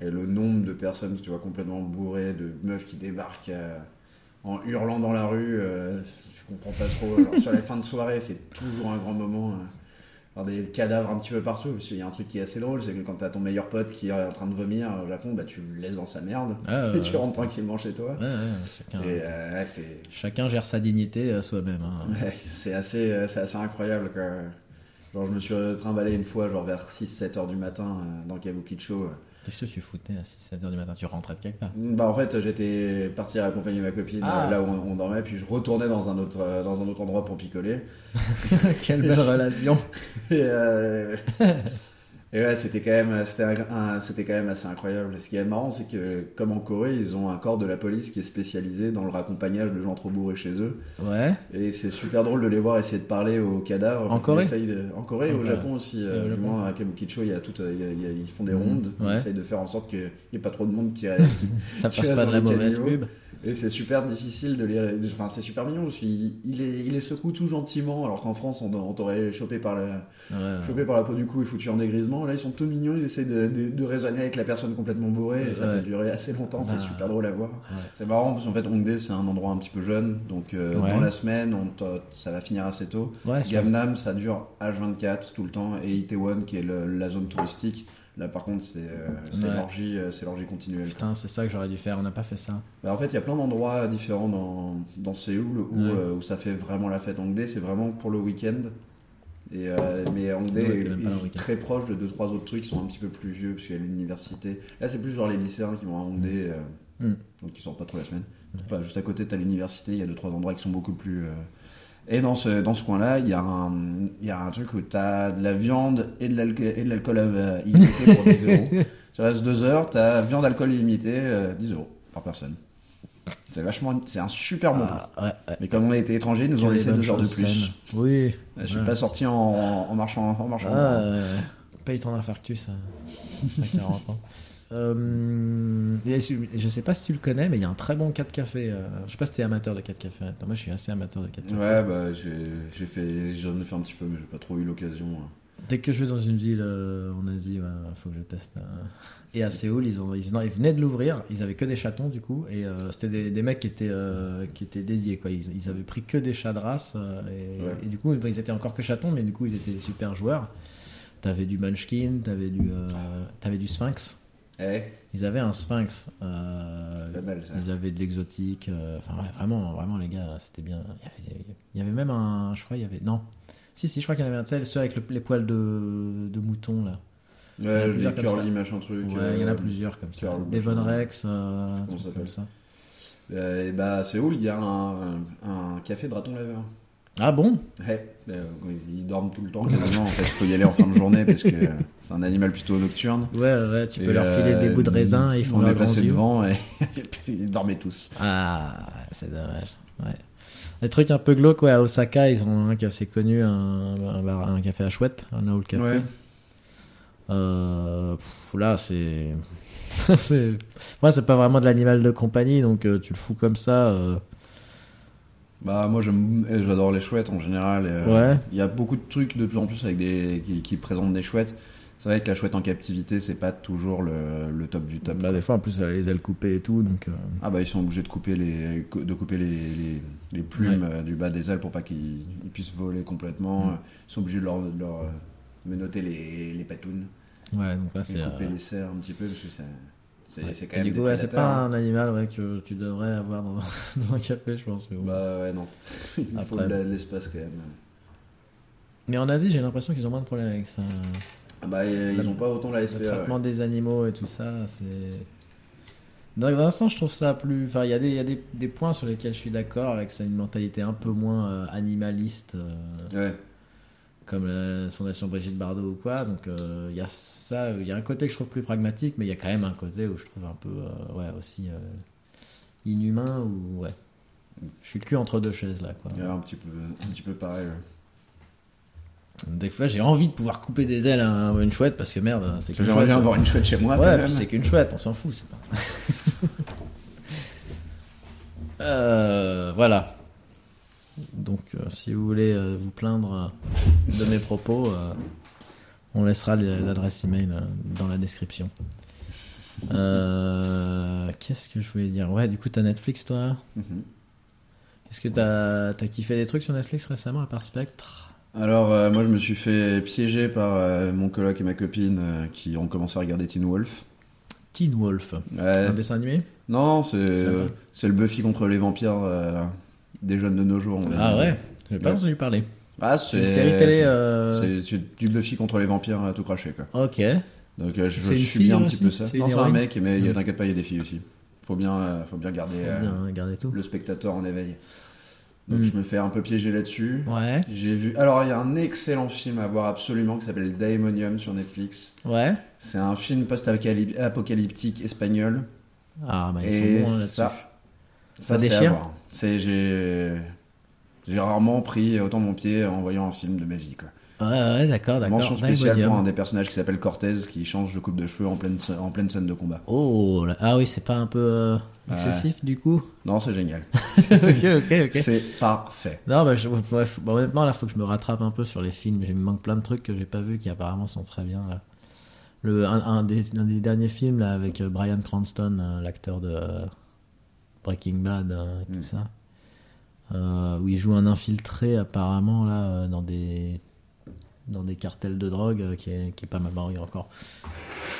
Et le nombre de personnes, tu vois, complètement bourrées, de meufs qui débarquent euh, en hurlant dans la rue, euh, je comprends pas trop. Alors, sur les fins de soirée, c'est toujours un grand moment. euh, alors, des cadavres un petit peu partout, parce qu'il y a un truc qui est assez drôle, c'est que quand t'as ton meilleur pote qui est en train de vomir au Japon, bah tu le laisses dans sa merde, Ah, et tu rentres tranquillement chez toi. ouais, ouais, chacun, Et euh, chacun gère sa dignité à soi-même. hein. Ouais, c'est assez, euh, c'est assez incroyable. Quoi. Genre, je me suis trimballé une fois, genre vers 6-7 heures du matin, euh, dans Kabukicho. Qu'est-ce que tu foutais à 6-7 heures du matin? Tu rentrais de quelque part? Bah, en fait, j'étais parti accompagner ma copine Ah. euh, là où on, on dormait, puis je retournais dans un autre, euh, dans un autre endroit pour picoler. Quelle belle relation Et, euh, et ouais, c'était quand même, c'était un- un- c'était quand même assez incroyable. Ce qui est marrant, c'est que comme en Corée, ils ont un corps de la police qui est spécialisé dans le raccompagnage de gens trop bourrés chez eux. Ouais. Et c'est super drôle de les voir essayer de parler aux cadavres. En Corée de- En Corée et au. Japon aussi. euh, au Japon. moins à Kabukicho, il y a tout, il y a- il y a- ils font des Mhm. rondes. Ils Ouais. essayent de faire en sorte qu'il n'y ait pas trop de monde qui reste. Ça Tu passe pas de la mauvaise pub. Et c'est super difficile de les. Enfin, c'est super mignon qu'il il les, il les secoue tout gentiment, alors qu'en France, on, on t'aurait chopé par la, Ouais, chopé par la peau du cou et foutu en dégrisement. Là, ils sont tout mignons, ils essaient de, de, de raisonner avec la personne complètement bourrée et ça peut durer assez longtemps, c'est Bah. super drôle à voir. C'est marrant parce qu'en fait, Hongdae, c'est un endroit un petit peu jeune, donc euh, dans la semaine, on ça va finir assez tôt. Gamnam, ça dure H24 tout le temps, et Itaewon, qui est le- la zone touristique, là par contre, c'est euh, Ouais. l'orgie euh, c'est l'orgie continuelle. Putain, c'est ça que j'aurais dû faire. On n'a pas fait ça. Bah, en fait, il y a plein d'endroits différents dans, dans Séoul où, Ouais. euh, où ça fait vraiment la fête. Hongdae, c'est vraiment pour le week-end. Et, euh, mais Hongdae Ouais, est, très proche de deux trois autres trucs qui sont un petit peu plus vieux parce qu'il y a l'université. Là, c'est plus genre les lycéens qui vont à Hongdae, euh, Mm. donc ils sortent pas trop la semaine. Enfin, juste à côté, tu as l'université, il y a deux trois endroits qui sont beaucoup plus. Euh, Et dans ce, dans ce coin-là, il y, a un- il y a un truc où tu as de la viande et de l'alcool euh, illimité pour 10 euros. Ça reste deux heures, tu as viande, alcool illimité, euh, 10 euros par personne. C'est vachement. C'est un super bon. Ah, ouais, ouais. Mais comme on a été étrangers, ils nous ont laissé deux heures de plus. saines. Oui. Je suis Ouais. pas sorti en, en marchant. En marchant Ah, euh, paye ton infarctus à, à 40 ans. Euh, je sais pas si tu le connais, mais il y a un très bon 4 café. euh, je sais pas si t'es amateur de 4 café. Moi, je suis assez amateur de 4 café. Ouais, bah j'ai fait. J'en ai fait un petit peu, mais j'ai pas trop eu l'occasion. Dès que je vais dans une ville euh, en Asie, il faut que je teste. euh. Et à Séoul, ils, ont, ils, venaient- ils venaient de l'ouvrir. Ils avaient que des chatons, du coup. Et euh, c'était des, des mecs qui étaient, qui étaient dédiés. Quoi. Ils, ils avaient pris que des chats de race. et, Ouais. et du coup, ils étaient encore que chatons, mais du coup, ils étaient des super joueurs. T'avais du Munchkin, t'avais du, t'avais du Sphinx. Eh, Ils avaient un sphinx. euh, c'est pas mal ça. Ils avaient de l'exotique. euh, Enfin, ouais, vraiment, vraiment, les gars, c'était bien. Il y, avait, il y avait même un. Je crois, il y avait. Non. Si, si, je crois qu'il y en avait un. Tu sais, ceux avec le- les poils de, de mouton, là. Il y en a Ouais, les plusieurs comme ça. curly, machin truc. Ouais, il y en a euh, plusieurs comme ça. Devon. Rex, Comment ça s'appelle ça. Et bah, à Séoul, il y a un, un café de raton laveur. Ah bon? Ouais, euh, ils, dorment tout le temps, quasiment. En fait, il faut y aller en fin de journée parce que c'est un animal plutôt nocturne. Ouais, ouais, tu peux Et, leur filer euh, des bouts de raisin et ils font On leurs est passé devant et ils dormaient tous. Ah, c'est dommage. Ouais. Les trucs un peu glauques, ouais, à Osaka, ils ont un qui est assez connu, un, un, bar- un café à chouette, un old café. Ouais. Euh, pff, là, c'est. Moi, c'est pas vraiment de l'animal de compagnie, donc euh, tu le fous comme ça. euh, Bah moi eh, j'adore les chouettes en général. euh, Ouais. Il y a beaucoup de trucs de plus en plus avec des qui, qui présentent des chouettes. C'est vrai que la chouette en captivité c'est pas toujours le, le top du top. Bah, des fois, en plus, elle a les ailes coupées et tout, donc. euh, Ah bah ils sont obligés de couper les de couper les, les, les plumes euh, du bas des ailes pour pas qu'ils ils puissent voler complètement. Mm. Ils sont obligés de leur, de leur menotter les, les patounes Ouais, donc là, c'est. couper euh, les serres un petit peu parce que ça- c'est ouais. quand même du coup, ouais, c'est pas un animal ouais, que tu devrais avoir dans un, dans un café, je pense. Mais, bon. Bah ouais non. Il faut Après. de la- de l'espace quand même. mais en Asie, j'ai l'impression qu'ils ont moins de problèmes avec ça. Ah Bah ils ont pas autant la Le SPA. traitement ouais. des animaux et tout ça, c'est. Dans un sens, je trouve ça plus. Enfin, il y a, des, y a des, des points sur lesquels je suis d'accord avec ça, une mentalité un peu moins euh, animaliste, euh, Ouais. Comme la Fondation Brigitte Bardot ou quoi. Donc, euh, il y a ça, il y a un côté que je trouve plus pragmatique, mais il y a quand même un côté où je trouve un peu, euh, ouais, aussi euh, inhumain ou ouais. Je suis le cul entre deux chaises là, quoi. Il y a un petit peu un petit peu pareil. ouais. Des fois, j'ai envie de pouvoir couper des ailes à une chouette parce que merde, c'est qu'une J'aimerais bien avoir une chouette chez moi. Ouais, c'est qu'une chouette, on s'en fout, c'est pas. Euh, voilà. Donc, euh, si vous voulez euh, vous plaindre euh, de mes propos, on laissera l'adresse email dans la description. Euh, Qu'est-ce que je voulais dire? Ouais, du coup, t'as Netflix, toi? Mhm. Est-ce que t'as as kiffé des trucs sur Netflix récemment à part Spectre? Alors, euh, moi, je me suis fait piéger par euh, mon coloc et ma copine qui ont commencé à regarder Teen Wolf. Teen Wolf, Ouais. un dessin animé? Non, c'est le Buffy contre les vampires des jeunes de nos jours. on Ah ouais J'ai pas Ouais. entendu parler. Ah, C'est une série télé. euh, C'est du Buffy contre les vampires à tout cracher, quoi. Ok. Donc, euh, je, je suis bien un petit peu ça. C'est Non, une c'est un mec, mais il y a- Mm. t'inquiète pas, il y a des filles aussi. Faut bien, euh, faut bien garder Faut euh, bien regarder tout. le spectateur en éveil. Donc, Mm. je me fais un peu piéger là-dessus. Ouais. J'ai vu. Alors, il y a un excellent film à voir absolument qui s'appelle Daemonium sur Netflix. Ouais. C'est un film post-apocalyptique espagnol. Ah, bah ils sont bons là-dessus. ça, Ça à déchire. C'est j'ai j'ai rarement pris autant mon pied en voyant un film de ma vie. Quoi. Ouais, ouais, d'accord, d'accord. Mention spéciale pour un des personnages qui s'appelle Cortez qui change de coupe de cheveux en pleine en pleine scène de combat. Oh, là- ah oui, c'est pas un peu euh, excessif du coup? Non, c'est génial. Ok, ok, ok. C'est parfait. Non, bah, je- bah, honnêtement, là, faut que je me rattrape un peu sur les films. Il me manque plein de trucs que j'ai pas vus qui apparemment sont très bien. Là. Le, un, un des, un des derniers films là, avec euh, Brian Cranston, euh, l'acteur de Breaking Bad, euh, et tout Mm. ça, euh, où il joue un infiltré apparemment là euh, dans des dans des cartels de drogue euh, qui, est, qui est pas mal barré encore.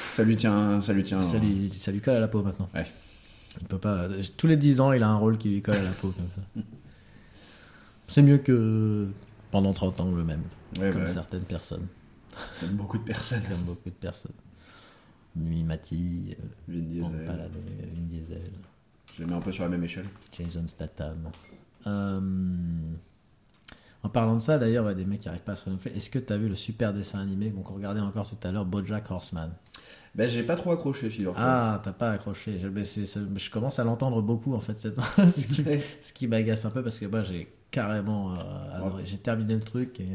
Ça lui tient, ça lui tient. Ça lui, ça lui colle à la peau maintenant. Ouais. Il peut pas. Tous les 10 ans, il a un rôle qui lui colle à la peau comme ça. C'est mieux que pendant 30 ans le même, Ouais, comme bah, certaines personnes, comme beaucoup de personnes. comme beaucoup de personnes. Nuit Mati, euh, Vin Diesel. Vin Diesel, Je les mets un peu sur la même échelle. Jason Statham. Euh, En parlant de ça, d'ailleurs, des mecs qui arrivent pas à se renouveler. Est-ce que tu as vu le super dessin animé qu'on regardait encore tout à l'heure, BoJack Horseman? Ben, j'ai pas trop accroché, figure Ah, t'as pas accroché. Je, je commence à l'entendre beaucoup en fait, cette... ce qui, ce qui m'agace un peu parce que moi j'ai carrément euh, adoré. J'ai terminé le truc et.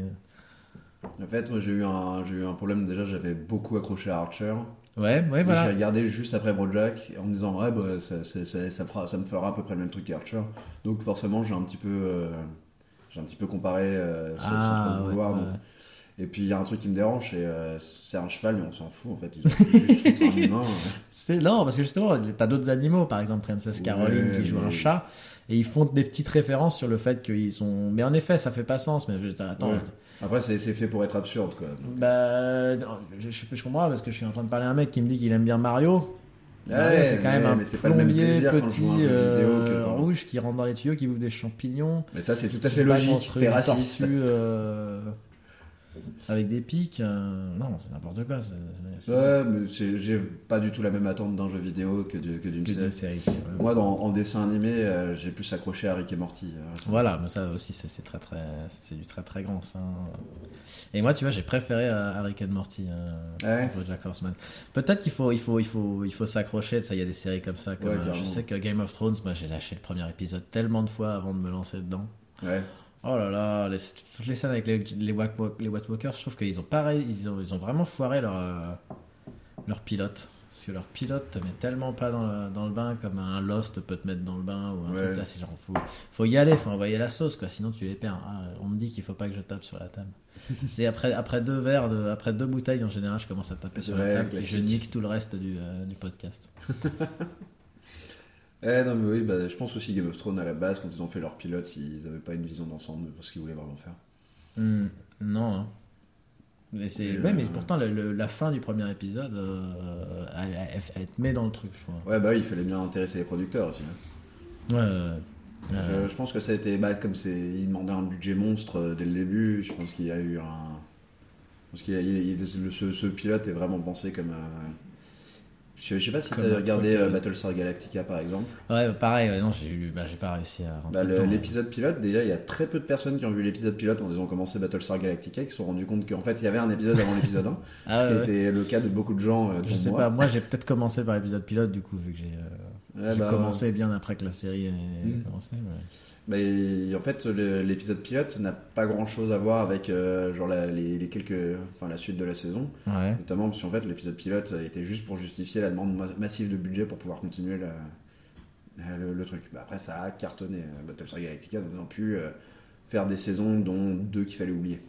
En fait, moi, j'ai eu un, j'ai eu un problème. Déjà, j'avais beaucoup accroché à Archer. Ouais, ouais, Et J'ai voilà. regardé juste après Brojack en me disant ouais bah, ça, ça, ça, ça fera, ça me fera à peu près le même truc qu'Archer. Donc forcément j'ai un petit peu euh, j'ai un petit peu comparé euh, sans, sans Ah, trop ouais, vouloir. ouais. donc. Et puis il y a un truc qui me dérange, c'est euh, c'est un cheval, mais on s'en fout en fait. Ils ont juste foutu un humain. C'est non, parce que justement, t'as d'autres animaux, par exemple Princess Caroline Ouais, qui joue un chat, et ils font des petites références sur le fait qu'ils sont. Mais en effet, ça fait pas sens. Mais attends, Ouais. Après, c'est fait pour être absurde quoi. Donc, bah, non, je, je, je comprends parce que je suis en train de parler à un mec qui me dit qu'il aime bien Mario. Ouais, c'est quand même mais- un mais pas le même petit vidéo que euh, quand- rouge qui rentre dans les tuyaux, qui bouffe des champignons. Mais ça, c'est tout à fait logique. T'es raciste. tortue, euh, avec des pics. euh, non, c'est n'importe quoi. Ouais, mais j'ai pas du tout la même attente d'un jeu vidéo que d'une que série. ouais. Moi, dans, en dessin animé, euh, j'ai plus accroché à Rick et Morty. euh. Voilà, mais ça aussi, c'est c'est très très, c'est du très très grand ça. Et moi, tu vois, j'ai préféré à, à Rick and Morty, euh, Ouais. BoJack Horseman. Peut-être qu'il faut, il faut, il faut, il faut s'accrocher. Ça, il y a des séries comme ça. Comme, je sais que Game of Thrones, moi, j'ai lâché le premier épisode tellement de fois avant de me lancer dedans. Ouais. Oh là là, les- toutes les scènes avec les, les, White, Walkers, je trouve qu'ils ont pareil, ils ont, ils ont vraiment foiré leur, euh, leur pilote. Parce que leur pilote te met tellement pas dans le, dans le bain comme un Lost peut te mettre dans le bain ou un Ouais. truc là, c'est genre faut, faut y aller, faut envoyer la sauce quoi, sinon tu les perds. Ah, on me dit qu'il faut pas que je tape sur la table. c'est après, après deux verres, de, après deux bouteilles en général, je commence à taper sur la table et je nique tout le reste du, euh, du podcast. Eh non, mais oui, bah, je pense aussi Game of Thrones à la base, quand ils ont fait leur pilote, ils avaient pas une vision d'ensemble de ce qu'ils voulaient vraiment faire. Hmm, non. hein. Mais c'est ouais, mais euh, pourtant le- le- la fin du premier épisode, euh, elle, elle- elle te met dans le truc, je crois. Ouais, bah oui, il fallait bien intéresser les producteurs aussi. hein. Ouais. Euh, Je, je pense que ça a été, bah, comme c'est, ils demandaient un budget monstre euh, dès le début, je pense qu'il y a eu un. Je pense qu'il y a- il ce, ce pilote est vraiment pensé comme. un- Je, je sais pas si t'as un regardé truc, euh, euh, Battlestar Galactica par exemple. Ouais, pareil, ouais, non, j'ai bah, pas réussi à rentrer Bah, l'épisode pilote, déjà, il y a très peu de personnes qui ont vu l'épisode pilote quand ils ont commencé Battlestar Galactica, qui se sont rendus compte qu'en fait il y avait un épisode avant l'épisode 1, Ah, ce qui ouais, été le cas de beaucoup de gens. euh, Je sais moi. pas, moi j'ai peut-être commencé par l'épisode pilote du coup, vu que j'ai euh, bah, commencé bien après que la série ait Mm. commencé. Bah, et en fait, l'épisode pilote n'a pas grand chose à voir avec euh, genre la, les, les quelques, enfin la suite de la saison. Ouais. Notamment parce qu'en fait, l'épisode pilote était juste pour justifier la demande ma- massive de budget pour pouvoir continuer la- la- le, le truc. Bah, après, ça a cartonné. euh, Battlestar Galactica nous avons pu euh, faire des saisons, dont deux qu'il fallait oublier.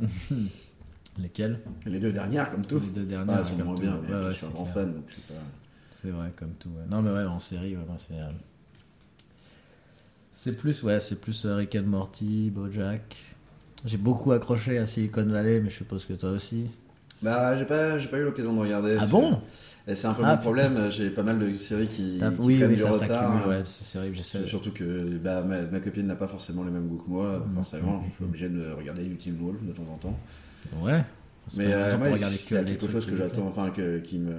Lesquels Les deux dernières, comme tout. Les deux Bah, dernières. elles sont moins bien, mais ouais, je suis un c'est grand fan. Pas. C'est vrai, comme tout. ouais. Non, mais ouais, en série, moi, c'est. Euh, C'est plus, ouais, c'est plus euh, Rick and Morty, Bojack. J'ai beaucoup accroché à Silicon Valley, mais je suppose que toi aussi. Bah, j'ai pas, j'ai pas eu l'occasion de regarder. Ah bon? que- Et c'est un peu Ah, mon problème. J'ai pas mal de séries qui, qui Oui, prennent oui, du ça retard. ouais, c'est horrible, j'essaie. Surtout que bah, ma, ma copine n'a pas forcément les mêmes goûts que moi, forcément. Je suis obligé de regarder YouTube Wolf de temps en temps. Ouais. Mais euh, ouais, il y a quelque chose que j'attends, enfin que, qui me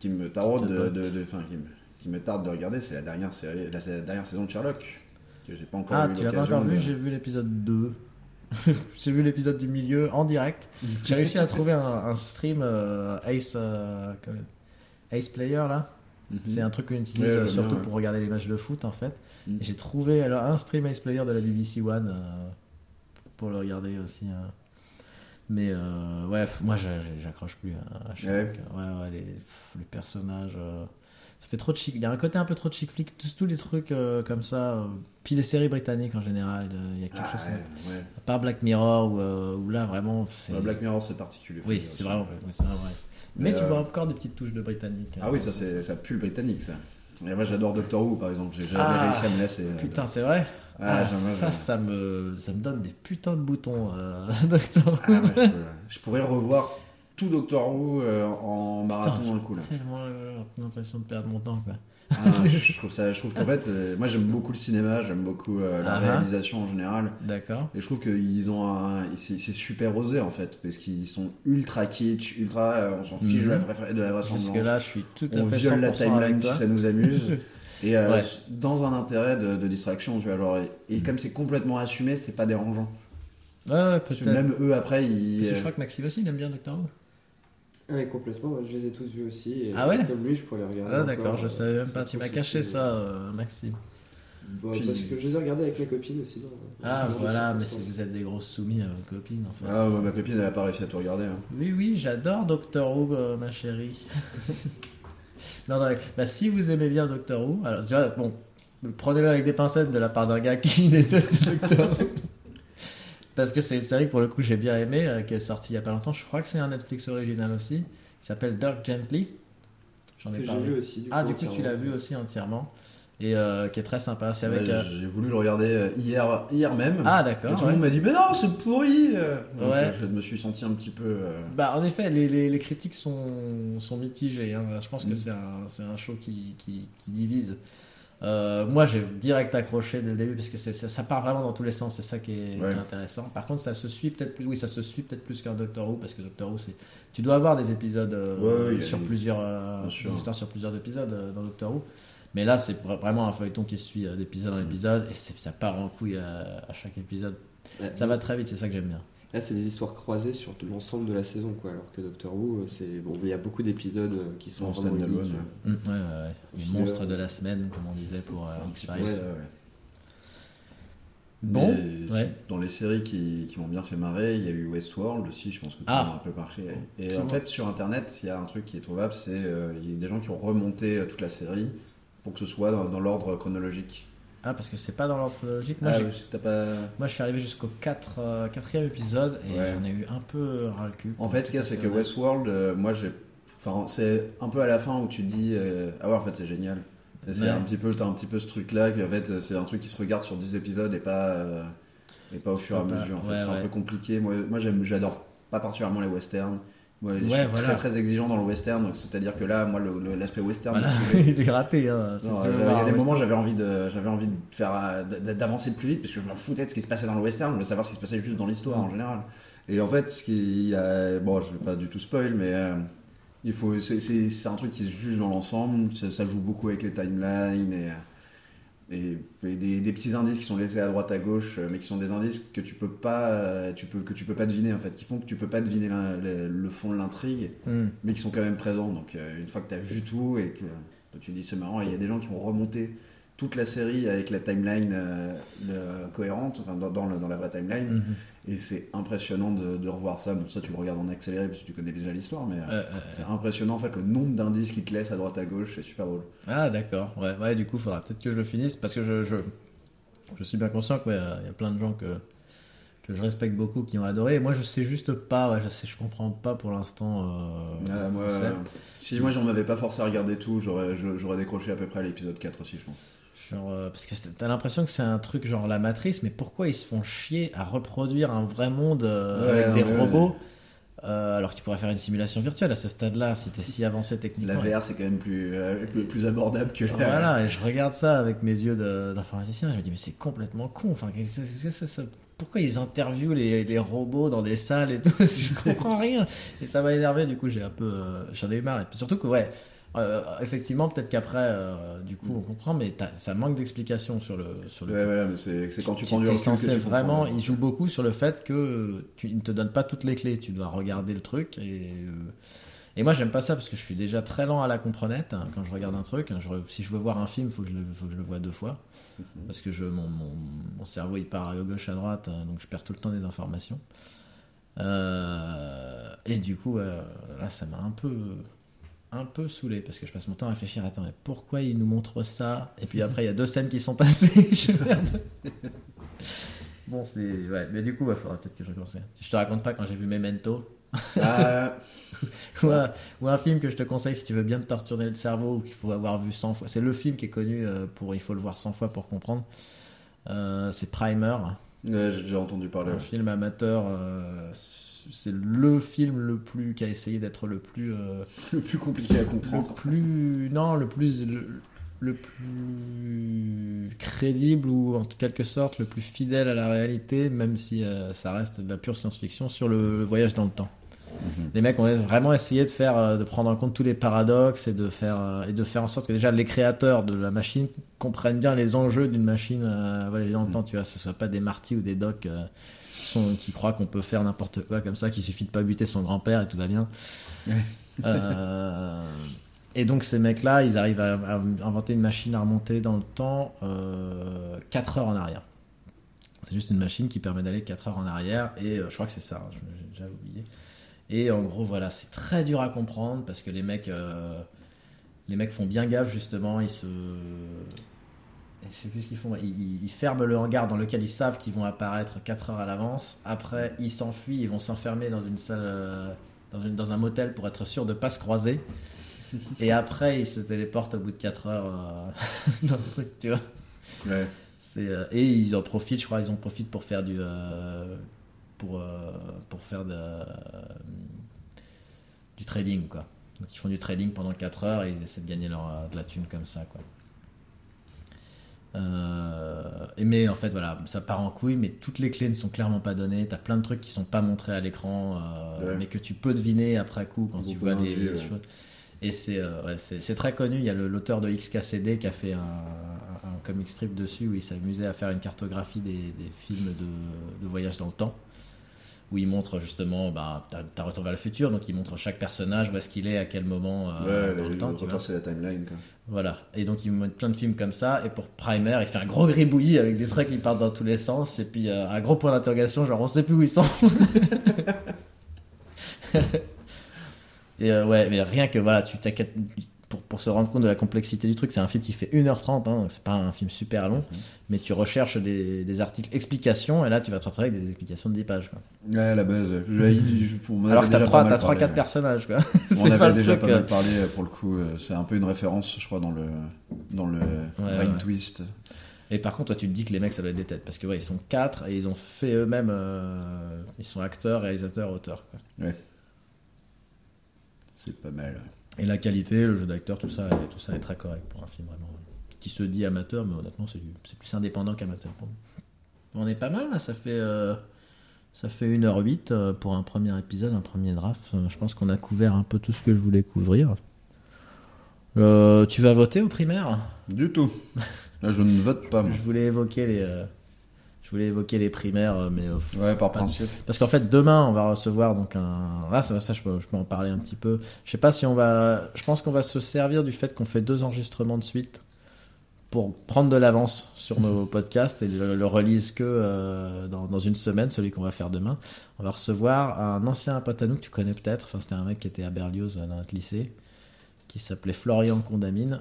qui me taraude de, de, qui me, qui me tarde de regarder, c'est la dernière série, la, la dernière saison de Sherlock que j'ai pas encore Ah, tu l'as pas encore vu de- J'ai vu l'épisode 2. j'ai vu l'épisode du milieu en direct. J'ai réussi à trouver un, un stream euh, Ace, euh, Ace Player là. Mhm. C'est un truc qu'on utilise Ouais, euh, surtout bien, ouais. pour regarder les matchs de foot en fait. Mhm. J'ai trouvé alors, un stream Ace Player de la BBC One euh, pour le regarder aussi. euh. Mais ouais, moi j'a- j'a- j'accroche plus à, à Sherlock. Ouais, ouais, les, pff, les personnages. Ça fait trop de chic. Il y a un côté un peu trop de chic flic. Tous, tous les trucs euh, comme ça. euh, puis les séries britanniques en général. euh, Il y a quelque Ah, chose. comme- ouais, ouais. À part Black Mirror où, où là vraiment. Bah, Black Mirror c'est particulier. Oui, c'est vraiment, c'est vraiment vrai. Mais, Mais, tu vois encore des petites touches de britannique. Ah oui, ça ça pue le britannique ça. Et moi j'adore Doctor Who par exemple, j'ai jamais Ah, réussi à me Putain, c'est vrai. Ah, Ah, ça, ça me, ça me donne des putains de boutons, euh, Doctor Who. ouais, je pourrais revoir tout Doctor Who euh, en marathon d'un coup là. Tellement euh, l'impression de perdre mon temps, quoi. Ah, je trouve ça, je trouve qu'en fait, euh, moi j'aime beaucoup le cinéma, j'aime beaucoup euh, la Ah, ah. réalisation en général, D'accord. et je trouve qu'ils ont un, c'est super osé en fait, parce qu'ils sont ultra kitsch, ultra, euh, on s'en fiche Mhm. de la vraie, de la vraisemblance. Jusque là, je suis tout à on fait viole 100% la timeline si ça nous amuse. Et euh, Ouais. dans un intérêt de, de distraction, tu vois, genre, et, et comme c'est complètement assumé, c'est pas dérangeant. Ouais, ouais, Parce que peut-être. même eux après, ils. Parce que je crois que Maxime aussi, il aime bien Doctor Who. Ah oui, complètement, je les ai tous vus aussi. Et Ah ouais Comme lui, je pourrais les regarder. Ah, d'accord, je euh, savais même pas. Tu m'as caché ça, euh, Maxime. Bah, Puis- Parce que je les ai regardés avec mes copines aussi. dans- Ah, voilà, mais si vous êtes des grosses soumis à vos copines, en fait. Ah, ouais, ma copine elle a pas réussi à tout regarder. hein. Oui, oui, j'adore Doctor Who, euh, ma chérie. non, non, bah, si vous aimez bien Doctor Who, alors tu vois, bon, prenez-le avec des pincettes de la part d'un gars qui déteste Doctor Who. Parce que c'est une série que pour le coup j'ai bien aimé, euh, qui est sortie il y a pas longtemps. Je crois que c'est un Netflix original aussi. Il s'appelle Dirk Gently. J'en ai parlé. vu aussi. du Ah, coup, du coup tu l'as vu aussi entièrement. Et euh, qui est très sympa. C'est avec. Euh, J'ai voulu le regarder euh, hier, hier même. Ah, Et d'accord. tout ouais. le monde m'a dit, mais non, c'est pourri. Donc, Ouais. Je me suis senti un petit peu. euh, Bah, en effet, les, les, les critiques sont, sont mitigées. hein. Je pense que Mm. c'est un, c'est un show qui, qui, qui divise. Euh, moi, j'ai direct accroché dès le début parce que ça, ça part vraiment dans tous les sens. C'est ça qui est, Ouais. intéressant. Par contre, ça se suit peut-être plus. Oui, ça se suit peut-être plus qu'un Doctor Who parce que Doctor Who, c'est. Tu dois avoir des épisodes euh, Ouais, sur des- plusieurs, euh, des histoires sur plusieurs épisodes dans Doctor Who. Mais là, c'est vra- vraiment un feuilleton qui se suit d'épisode en Mm. épisode et ça part en couille à, à chaque épisode. Ça va très vite, c'est ça que j'aime bien. Là, c'est des histoires croisées sur l'ensemble de la saison, quoi. Alors que Doctor Who, euh, c'est bon, il y a beaucoup d'épisodes euh, qui sont En vraiment stand-alone, uniques. ouais. Ouais, ouais, ouais. Le Filler. monstre de la semaine, comme on disait pour euh, X-Files. ça, ouais. Bon. Dans les séries qui, qui m'ont bien fait marrer, il y a eu Westworld aussi, je pense que tout Ah. a un peu marché. Et en fait, sur internet, il y a un truc qui est trouvable, c'est euh, il y a des gens qui ont remonté euh, toute la série pour que ce soit dans, dans l'ordre chronologique. Ah, parce que c'est pas dans l'ordre chronologique. Moi, Ah, oui, pas. moi, je suis arrivé jusqu'au 4, euh, quatrième épisode et Ouais. j'en ai eu un peu ras le cul. En fait, ce qu'il y a, c'est que Westworld, euh, moi, j'ai. Enfin, c'est un peu à la fin où tu dis euh, Ah ouais, en fait, c'est génial. C'est Ouais. un petit peu, t'as un petit peu ce truc-là, qu'en fait, c'est un truc qui se regarde sur 10 épisodes et pas, euh, et pas au fur et à mesure. En fait, c'est un peu compliqué. Moi, j'adore pas particulièrement les westerns. Je Ouais, suis voilà. très très exigeant dans le western, donc c'est-à-dire que là, moi, l'aspect western, Voilà, il est raté. Hein. Non, euh, il y a des western. moments j'avais envie de j'avais envie de faire euh, d'avancer plus vite parce que je m'en foutais de ce qui se passait dans le western je voulais savoir ce qui se passait juste dans l'histoire en général et en fait ce qui bon je vais pas du tout spoil mais euh, il faut c'est- un truc qui se juge dans l'ensemble ça, ça joue beaucoup avec les timelines et et, et des, des petits indices qui sont laissés à droite à gauche euh, mais qui sont des indices que tu peux pas euh, tu peux que tu peux pas deviner en fait qui font que tu peux pas deviner le, le fond de l'intrigue Hmm. mais qui sont quand même présents. Donc euh, une fois que tu as vu tout et que donc, tu dis c'est marrant, il y a des gens qui ont remonté toute la série avec la timeline euh, le- cohérente, enfin dans, dans, le- dans la vraie timeline, Mhm. Et c'est impressionnant de, de revoir ça. Bon, ça tu le regardes en accéléré parce que tu connais déjà l'histoire, mais euh, Euh, euh, c'est impressionnant en fait le nombre d'indices qu'ils te laissent à droite à gauche, c'est super drôle. Ah, d'accord. Ouais, ouais, du coup, il faudra peut-être que je le finisse parce que je, je, je suis bien conscient qu'il y a plein de gens que, que je respecte beaucoup qui ont adoré. Et moi, je sais juste pas, ouais, je, sais, je comprends pas pour l'instant. euh, Ah, moi, si moi j'en avais pas forcé à regarder tout, j'aurais décroché à peu près à l'épisode 4 aussi, je pense. Genre, euh, parce que t'as l'impression que c'est un truc genre la matrice, mais pourquoi ils se font chier à reproduire un vrai monde euh, Ouais, avec des ouais, robots euh, alors que tu pourrais faire une simulation virtuelle à ce stade-là si t'es si avancé La techniquement. VR c'est quand même plus, euh, plus, plus abordable que la. Voilà, et je regarde ça avec mes yeux d'informaticien, je me dis, mais c'est complètement con. Enfin, qu'est-ce que c'est- c'est- pourquoi ils interviewent les, les robots dans des salles et tout Je comprends rien. Et ça m'a énervé, du coup, j'ai un peu. euh, J'en ai eu marre. Et puis surtout que, ouais, euh, effectivement, peut-être qu'après, euh, du coup, on comprend, mais ça manque d'explication sur le. Sur le Ouais, voilà, mais c'est quand tu prends du recul censé vraiment, il joue beaucoup sur le fait que tu il ne te donne pas toutes les clés. Tu dois regarder le truc et et moi j'aime pas ça parce que je suis déjà très lent à la comprenette hein, quand je regarde un truc. Je si je veux voir un film, faut que je le, faut que je le vois deux fois Mhm. parce que je mon, mon, mon cerveau il part à gauche à droite euh, donc je perds tout le temps des informations. Euh, et du coup euh, là ça m'a un peu un peu saoulé parce que je passe mon temps à réfléchir. Attends mais pourquoi il nous montre ça? Et puis après il y a deux scènes qui sont passées je bon c'est ouais mais du coup il faudra peut-être que je recommence. Je te raconte pas quand j'ai vu Memento Ah, ou un, ou un film que je te conseille si tu veux bien te torturer le cerveau ou qu'il faut avoir vu 100 fois c'est le film qui est connu euh, pour il faut le voir 100 fois pour comprendre Euh, c'est Primer ouais, j'ai entendu parler. un film amateur euh, c'est le film le plus qui a essayé d'être le plus euh, Le plus compliqué à le comprendre. plus non le plus le, le plus crédible ou en quelque sorte le plus fidèle à la réalité même si euh, ça reste de la pure science-fiction sur le, le voyage dans le temps les mecs ont vraiment essayé de faire euh, de prendre en compte tous les paradoxes et de faire euh, et de faire en sorte que déjà les créateurs de la machine comprennent bien les enjeux d'une machine euh, dans le temps tu vois ce soit pas des marty ou des docs euh, qui, sont, qui croient qu'on peut faire n'importe quoi comme ça qu'il suffit de pas buter son grand-père et tout va bien. Euh, et donc ces mecs-là, ils arrivent à, à inventer une machine à remonter dans le temps euh, 4 heures en arrière. C'est juste une machine qui permet d'aller 4 heures en arrière, et je crois que c'est ça, hein, déjà oublié. Et en gros, voilà, c'est très dur à comprendre parce que les mecs, euh, les mecs font bien gaffe justement, ils se, je sais plus ce qu'ils font. Ils, ils ferment le hangar dans lequel ils savent qu'ils vont apparaître 4 heures à l'avance. Après, ils s'enfuient, ils vont s'enfermer dans une salle, euh, dans, une, dans un motel pour être sûr de pas se croiser. Et après, ils se téléportent au bout de 4 heures euh, dans le truc, tu vois. Ouais. Euh, et ils en profitent, je crois, ils en profitent pour faire du, euh, pour, euh, pour faire de, euh, du trading, quoi. Donc ils font du trading pendant 4 heures et ils essaient de gagner leur, euh, de la thune comme ça, quoi. Euh, et mais en fait, voilà, ça part en couille, mais toutes les clés ne sont clairement pas données. T'as plein de trucs qui sont pas montrés à l'écran, euh, Ouais. mais que tu peux deviner après coup quand tu vois les, choses. Et c'est euh, ouais, très connu. Il y a l'auteur de XKCD qui a fait un, un- un comic strip dessus où il s'amusait à faire une cartographie des, des films de, de voyage dans le temps. Où il montre justement, bah, t'as Retour vers le futur, donc il montre chaque personnage, où est-ce qu'il est, à quel moment euh, ouais, dans le, le temps. le c'est la timeline. Quoi. Voilà. Et donc, il montre plein de films comme ça. Et pour Primer, il fait un gros gribouillis avec des traits qui partent dans tous les sens. Et puis, euh, un gros point d'interrogation, genre, on sait plus où ils sont. et euh, ouais, mais rien que, voilà, tu t'inquiètes. Pour, pour se rendre compte de la complexité du truc, c'est un film qui fait 1h30, hein, c'est pas un film super long, mais tu recherches des, des articles explications, et là tu vas te retrouver avec des explications de 10 pages. Quoi. Ouais, la base. ouais. Je- on Alors que t'as déjà 3, pas mal t'as 3 parlé, 4 ouais. personnages. Quoi. On pas avait le déjà truc, pas euh, mal parlé euh, pour le coup. euh, C'est un peu une référence, je crois, dans le dans le ouais. Twist. Et par contre, toi, tu te dis que les mecs, ça doit être des têtes. Parce que, ouais, ils sont quatre et ils ont fait eux-mêmes. euh, ils sont acteurs, réalisateurs, auteurs. Quoi. C'est pas mal. Et la qualité, le jeu d'acteur, tout ça, tout ça est très correct pour un film vraiment. Qui se dit amateur, mais honnêtement, c'est plus indépendant qu'amateur pour nous. On est pas mal là, ça fait. euh, ça fait 1h08 euh, pour un premier épisode, un premier draft. Euh, Je pense qu'on a couvert un peu tout ce que je voulais couvrir. Euh, tu vas voter au primaire? Du tout. Là, je ne vote pas. moi. Je voulais évoquer les, voulais évoquer les primaires, euh, mais euh, Ouais, par principe. Parce qu'en fait, demain, on va recevoir donc un. Ah, ça, ça je, peux, je peux en parler un petit peu. Je sais pas si on va. Je pense qu'on va se servir du fait qu'on fait deux enregistrements de suite pour prendre de l'avance sur nos podcasts et le, le release que euh, dans, dans une semaine, celui qu'on va faire demain. On va recevoir un ancien pote à nous que tu connais peut-être. Enfin, c'était un mec qui était à Berlioz dans notre lycée, qui s'appelait Florian Condamine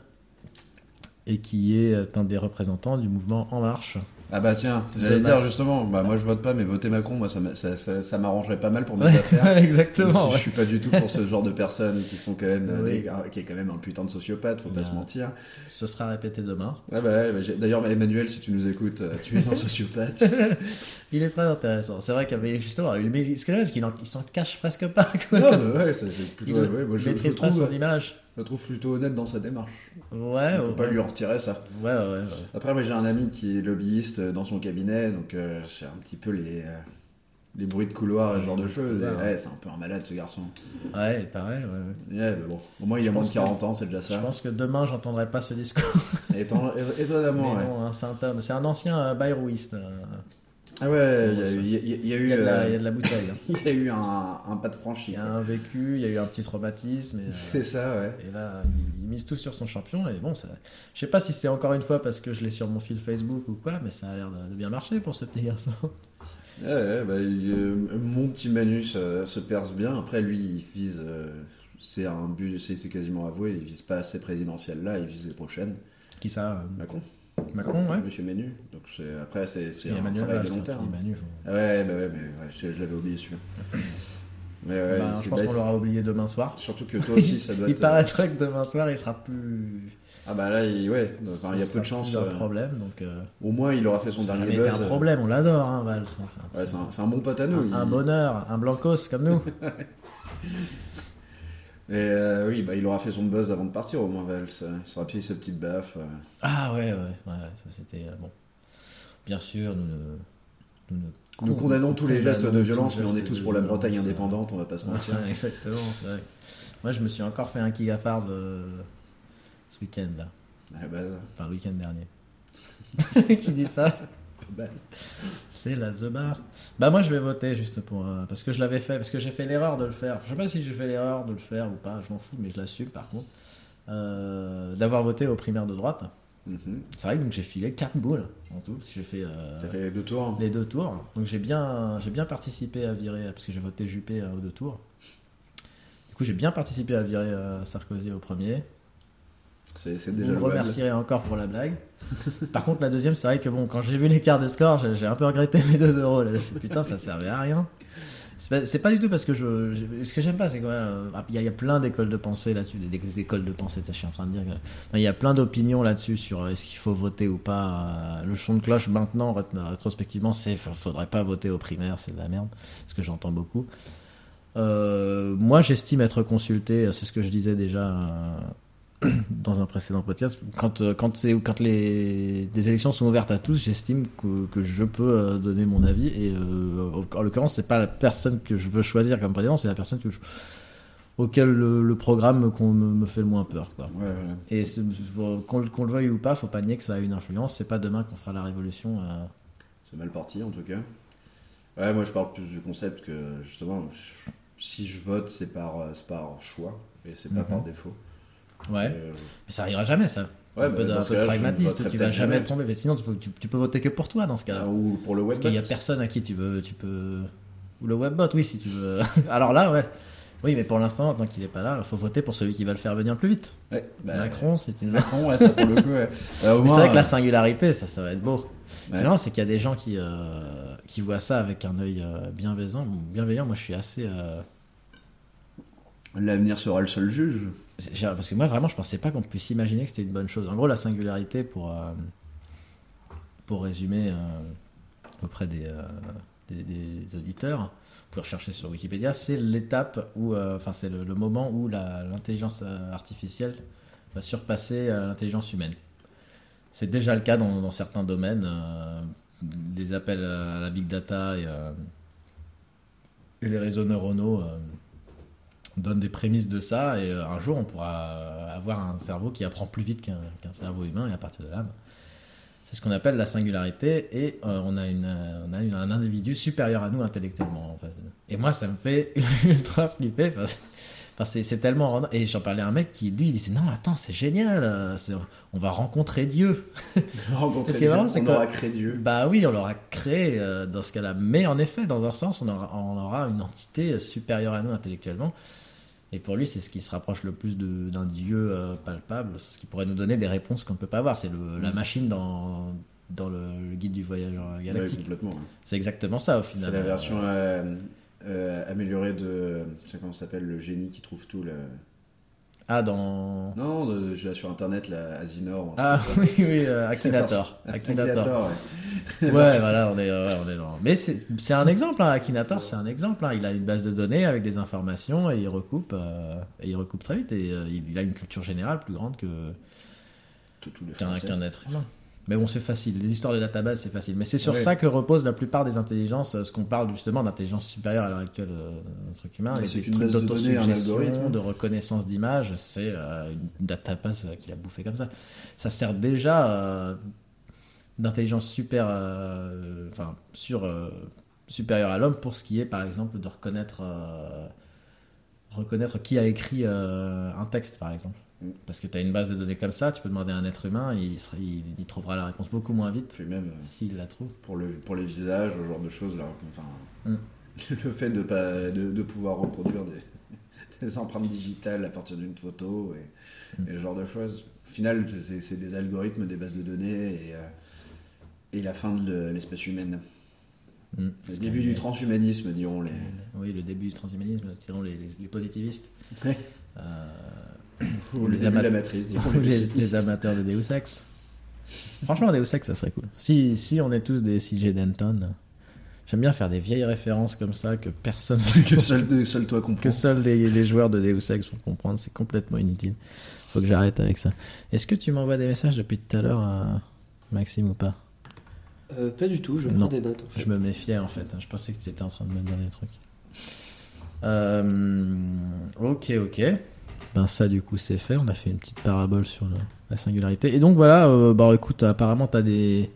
et qui est un des représentants du mouvement En Marche. Ah bah tiens, j'allais dire justement, bah moi je vote pas, mais voter Macron, moi ça, m'a- ça, ça, ça m'arrangerait pas mal pour mes affaires. Exactement. si ouais. Je suis pas du tout pour ce genre de personnes qui sont quand même euh, Oui. des- un- qui est quand même un putain de sociopathe, faut pas se mentir. Ce sera répété demain. Ah bah, bah, d'ailleurs Emmanuel, si tu nous écoutes, euh, tu es un sociopathe. Il est très intéressant. C'est vrai qu'avec justement, mais ce que j'aime, c'est qu'il en- il s'en cache presque pas. quoi. non, mais ouais, c'est plutôt. il ne ouais, moi, je, je maîtrise pas trouve, son image. Je le trouve plutôt honnête dans sa démarche. Ouais, On ouais, peut pas lui en retirer ça. Ouais, ouais, ouais. Après, moi j'ai un ami qui est lobbyiste euh, dans son cabinet, donc euh, c'est un petit peu les, euh, les bruits de couloir et ce genre de choses. Et, Ouais. c'est un peu un malade ce garçon. Ouais, pareil, ouais, ouais. Mais bon, au moins il a Je moins de pense 40 ans, c'est déjà Je ça. pense que demain, j'entendrai pas ce discours. Éton- étonnamment, Mais ouais. hein, c'est un. C'est un ancien euh, bayrouiste. Ah ouais, il y, a eu- il y a- Il y de la, euh, il y a de la bouteille. hein. il y a eu un, un pas de franchi. Il y a un vécu, il y a eu un petit traumatisme. Euh, C'est ça, ouais. Et là, il, il mise tout sur son champion. Et bon, ça, je sais pas si c'est encore une fois parce que je l'ai sur mon fil Facebook ou quoi, mais ça a l'air de, de bien marcher pour ce petit garçon. Ouais, ouais, bah, euh, mon petit Manus euh, se perce bien. Après, lui, il vise. c'est un but, c'est quasiment avoué. Il vise pas ces présidentielles là, il vise les prochaines. Qui ça Macron. Macron, ouais. Monsieur Menu. Donc c'est- après, c'est c'est un Emmanuel travail de long terme. Emmanuel, faut- ouais, bah ouais, mais ouais, je, je l'avais oublié celui-là. Mais ouais, Bah, c'est- je pense qu'on l'aura oublié demain soir. c'est- Surtout que toi aussi, ça doit Il être. euh, paraîtrait que demain soir, il sera plus. Ah bah là, il, ouais, enfin, il y a peu de chance. un euh, problème, donc. euh, Au moins, il aura fait son ça dernier buzz. un euh, problème, on l'adore, hein, Ouais, c'est un, c'est un bon pote à nous. un, un il- bonheur, un blancos comme nous. Et euh, oui, bah, il aura fait son buzz avant de partir au moins, Valls. Il sera payé sa petite baffe. euh. Ah ouais, ouais, ouais, ça c'était euh, bon. Bien sûr, nous ne. Nous, ne Nous condamnons tous les gestes de violence, mais on est tous de pour la Bretagne indépendante, on va pas se Ouais, mentir. exactement, c'est vrai. Moi, je me suis encore fait un Kigafars euh, ce week-end là. À la base. Enfin, le week-end dernier. Qui dit ça? C'est la The Bar. Bah, moi, je vais voter juste pour. euh, parce que je l'avais fait. Parce que j'ai fait l'erreur de le faire. Je sais pas si j'ai fait l'erreur de le faire ou pas, je m'en fous, mais je l'assume par contre. Euh, D'avoir voté aux primaires de droite. Mhm. C'est vrai que donc, j'ai filé 4 boules en tout. J'ai fait. euh, Ça fait deux tours. les deux tours. Donc j'ai bien, j'ai bien participé à virer, parce que j'ai voté Juppé euh, aux deux tours. Du coup, j'ai bien participé à virer euh, Sarkozy au premier. C'est c'est Vous déjà me remercierez encore pour la blague. Par contre, la deuxième, c'est vrai que bon, quand j'ai vu l'écart de score, j'ai un peu regretté mes 2 euros. Là. Putain, ça servait à rien. C'est pas, pas du tout parce que je. je- ce que j'aime pas, c'est quoi Il y, a- y a plein d'écoles de pensée là-dessus, des, des écoles de pensée, ça, je suis en train de dire. Il y a plein d'opinions là-dessus sur euh, est-ce qu'il faut voter ou pas. Euh, Le son de cloche, maintenant, rét- rétrospectivement, c'est fa- faudrait pas voter aux primaires, c'est de la merde. Ce que j'entends beaucoup. Euh, moi, j'estime être consulté, c'est ce que je disais déjà euh, dans un précédent podcast. Quand, euh, quand, quand les, les élections sont ouvertes à tous, j'estime que, que je peux euh, donner mon avis. Et euh, en l'occurrence, c'est pas la personne que je veux choisir comme président, c'est la personne que je, auquel le, le programme me, qu'on me, me fait le moins peur. Quoi. Ouais, ouais. Et qu'on, le- veuille ou pas, faut pas nier que ça a une influence. C'est pas demain qu'on fera la révolution. euh. C'est mal parti en tout cas. Ouais, moi je parle plus du concept que justement, je- si je vote, c'est par, par choix et c'est pas Mhm. par défaut. Ouais. Euh, Mais ça arrivera jamais, ça. Ouais, un bah, peu de, un peu pragmatisme, tu vas jamais tomber. Mais sinon, tu, tu- tu peux voter que pour toi dans ce cas-là. ou pour le web. Parce qu'il y a personne à qui tu veux, tu peux. Ou le webbot, oui, si tu veux. Alors là, ouais. Oui, mais pour l'instant, tant qu'il est pas là, il faut voter pour celui qui va le faire venir le plus vite. Ouais, bah, Macron, c'est une. Macron, ouais, ça pour le coup. Ouais. Mais c'est vrai que la singularité, ça, ça va être beau. C'est marrant, c'est qu'il y a des gens qui, euh, qui voient ça avec un œil euh, bienveillant. Bienveillant, moi je suis assez. L'avenir sera le seul juge. Parce que moi vraiment, je pensais pas qu'on puisse imaginer que c'était une bonne chose. En gros, la singularité, pour, euh, pour résumer euh, auprès des, euh, des, des auditeurs, pouvez rechercher sur Wikipédia, c'est l'étape où, enfin, c'est le, moment où l'intelligence artificielle va surpasser l'intelligence humaine. C'est déjà le cas dans, certains domaines. les appels à la big data et les réseaux neuronaux donnent des prémices de ça. Et euh, un jour, on pourra avoir un cerveau qui apprend plus vite qu'un cerveau humain. Et à partir de là, bah, c'est ce qu'on appelle la singularité. Et euh, on a, une, euh, on a une- un individu supérieur à nous intellectuellement en face de nous. Et moi, ça me fait ultra flipper. Parce... C'est c'est tellement. Et j'en parlais à un mec qui, lui, il disait Non, attends, c'est génial. On va rencontrer Dieu. Rencontrer Dieu, marrant, on aura créé Dieu. Bah oui, on l'aura créé euh, dans ce cas-là. Mais en effet, dans un sens, on aura, on aura une entité supérieure à nous intellectuellement. Et pour lui, c'est ce qui se rapproche le plus d'un dieu euh, palpable, ce qui pourrait nous donner des réponses qu'on ne peut pas avoir. C'est la Mm. machine dans, dans le, le guide du voyageur Ouais, galactique. complètement. c'est exactement ça au final. C'est la version euh, euh, améliorée de. Comment ça s'appelle Le génie qui trouve tout. Le... Ah, dans. Non, de, je l'ai sur internet, la Asinor. Ah oui, oui, euh, Akinator. Akinator. Ouais. Voilà, on est, ouais, on est dans. Mais c'est un exemple, hein, Akinator, c'est un exemple. hein. Il a une base de données avec des informations et il recoupe, euh, et il recoupe très vite. Et euh, il il a une culture générale plus grande que qu'un être humain. Mais bon, c'est facile. Les histoires de database, c'est facile. Mais c'est sur ça que repose la plupart des intelligences. euh, Ce qu'on parle justement d'intelligence supérieure à l'heure actuelle euh, notre truc humain, et c'est des une trucs d'autosuggestion, de reconnaissance d'image, c'est euh, une database euh, qu'il a bouffé comme ça. Ça sert déjà euh, d'intelligence super, euh, enfin sur supérieure à l'homme pour ce qui est, par exemple, de reconnaître, reconnaître qui a écrit un texte, par exemple. Parce que tu as une base de données comme ça, tu peux demander à un être humain, il, sera- il, il trouvera la réponse beaucoup moins vite Puis même euh, s'il la trouve. pour, le, pour les visages, ce genre de choses. Là, enfin, Mm. Le fait de, pas, de, de pouvoir reproduire des, des empreintes digitales à partir d'une photo et, Mm. et ce genre de choses. Au final, c'est des algorithmes, des bases de données et, euh, et la fin de l'espèce humaine. Mm. Le début du transhumanisme, diront les. Oui, le début du transhumanisme, diront les, les- les positivistes. Ouais. Euh, Ou les la matrice, amateurs de Deus Ex. Franchement, Deus Ex, ça serait cool. Si, si on est tous des CJ Denton, j'aime bien faire des vieilles références comme ça que personne, que seul, seul toi comprends. que seuls les, les joueurs de Deus Ex vont comprendre. C'est complètement inutile. Faut que j'arrête avec ça. Est-ce que tu m'envoies des messages depuis tout à l'heure, euh, Maxime, ou pas? Euh, pas du tout, je Non. prends des notes. En fait. Je me méfiais en fait. Je pensais que tu étais en train de me dire des trucs. Euh, ok, ok. Ben ça du coup c'est fait. On a fait une petite parabole sur le- la singularité. Et donc voilà. euh, bah écoute, apparemment t'as des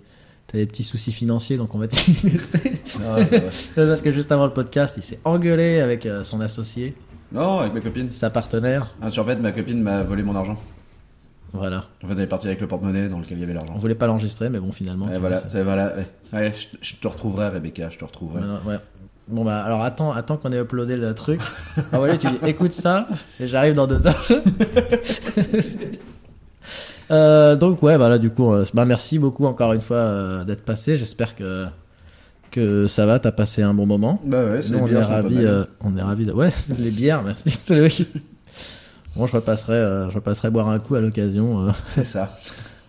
t'as des petits soucis financiers, donc on va t'y laisser. Ça va. Parce que juste avant le podcast, il s'est engueulé avec euh, son associé, non, avec ma copine. sa partenaire. Ah, en fait, ma copine m'a volé mon argent. Voilà. En fait, elle est partie avec le porte-monnaie dans lequel il y avait On l'argent. voulait pas l'enregistrer, mais bon finalement. Et tu voilà, c'est- voilà. ouais. Ouais, je, je te retrouverai, Rebecca, je te retrouverai. Non, ouais. Bon bah alors attends, attends qu'on ait uploadé le truc. Ah voilà, tu dis écoute ça et j'arrive dans deux heures. Euh, donc ouais, bah là du coup, euh, bah merci beaucoup encore une fois euh, d'être passé. J'espère que que ça va. T'as passé un bon moment. Bah ouais, c'est Nous, on bien, est ravis. euh, on est ravis. De... Ouais, les bières, merci. bon, je repasserai, euh, je repasserai boire un coup à l'occasion. euh. C'est ça.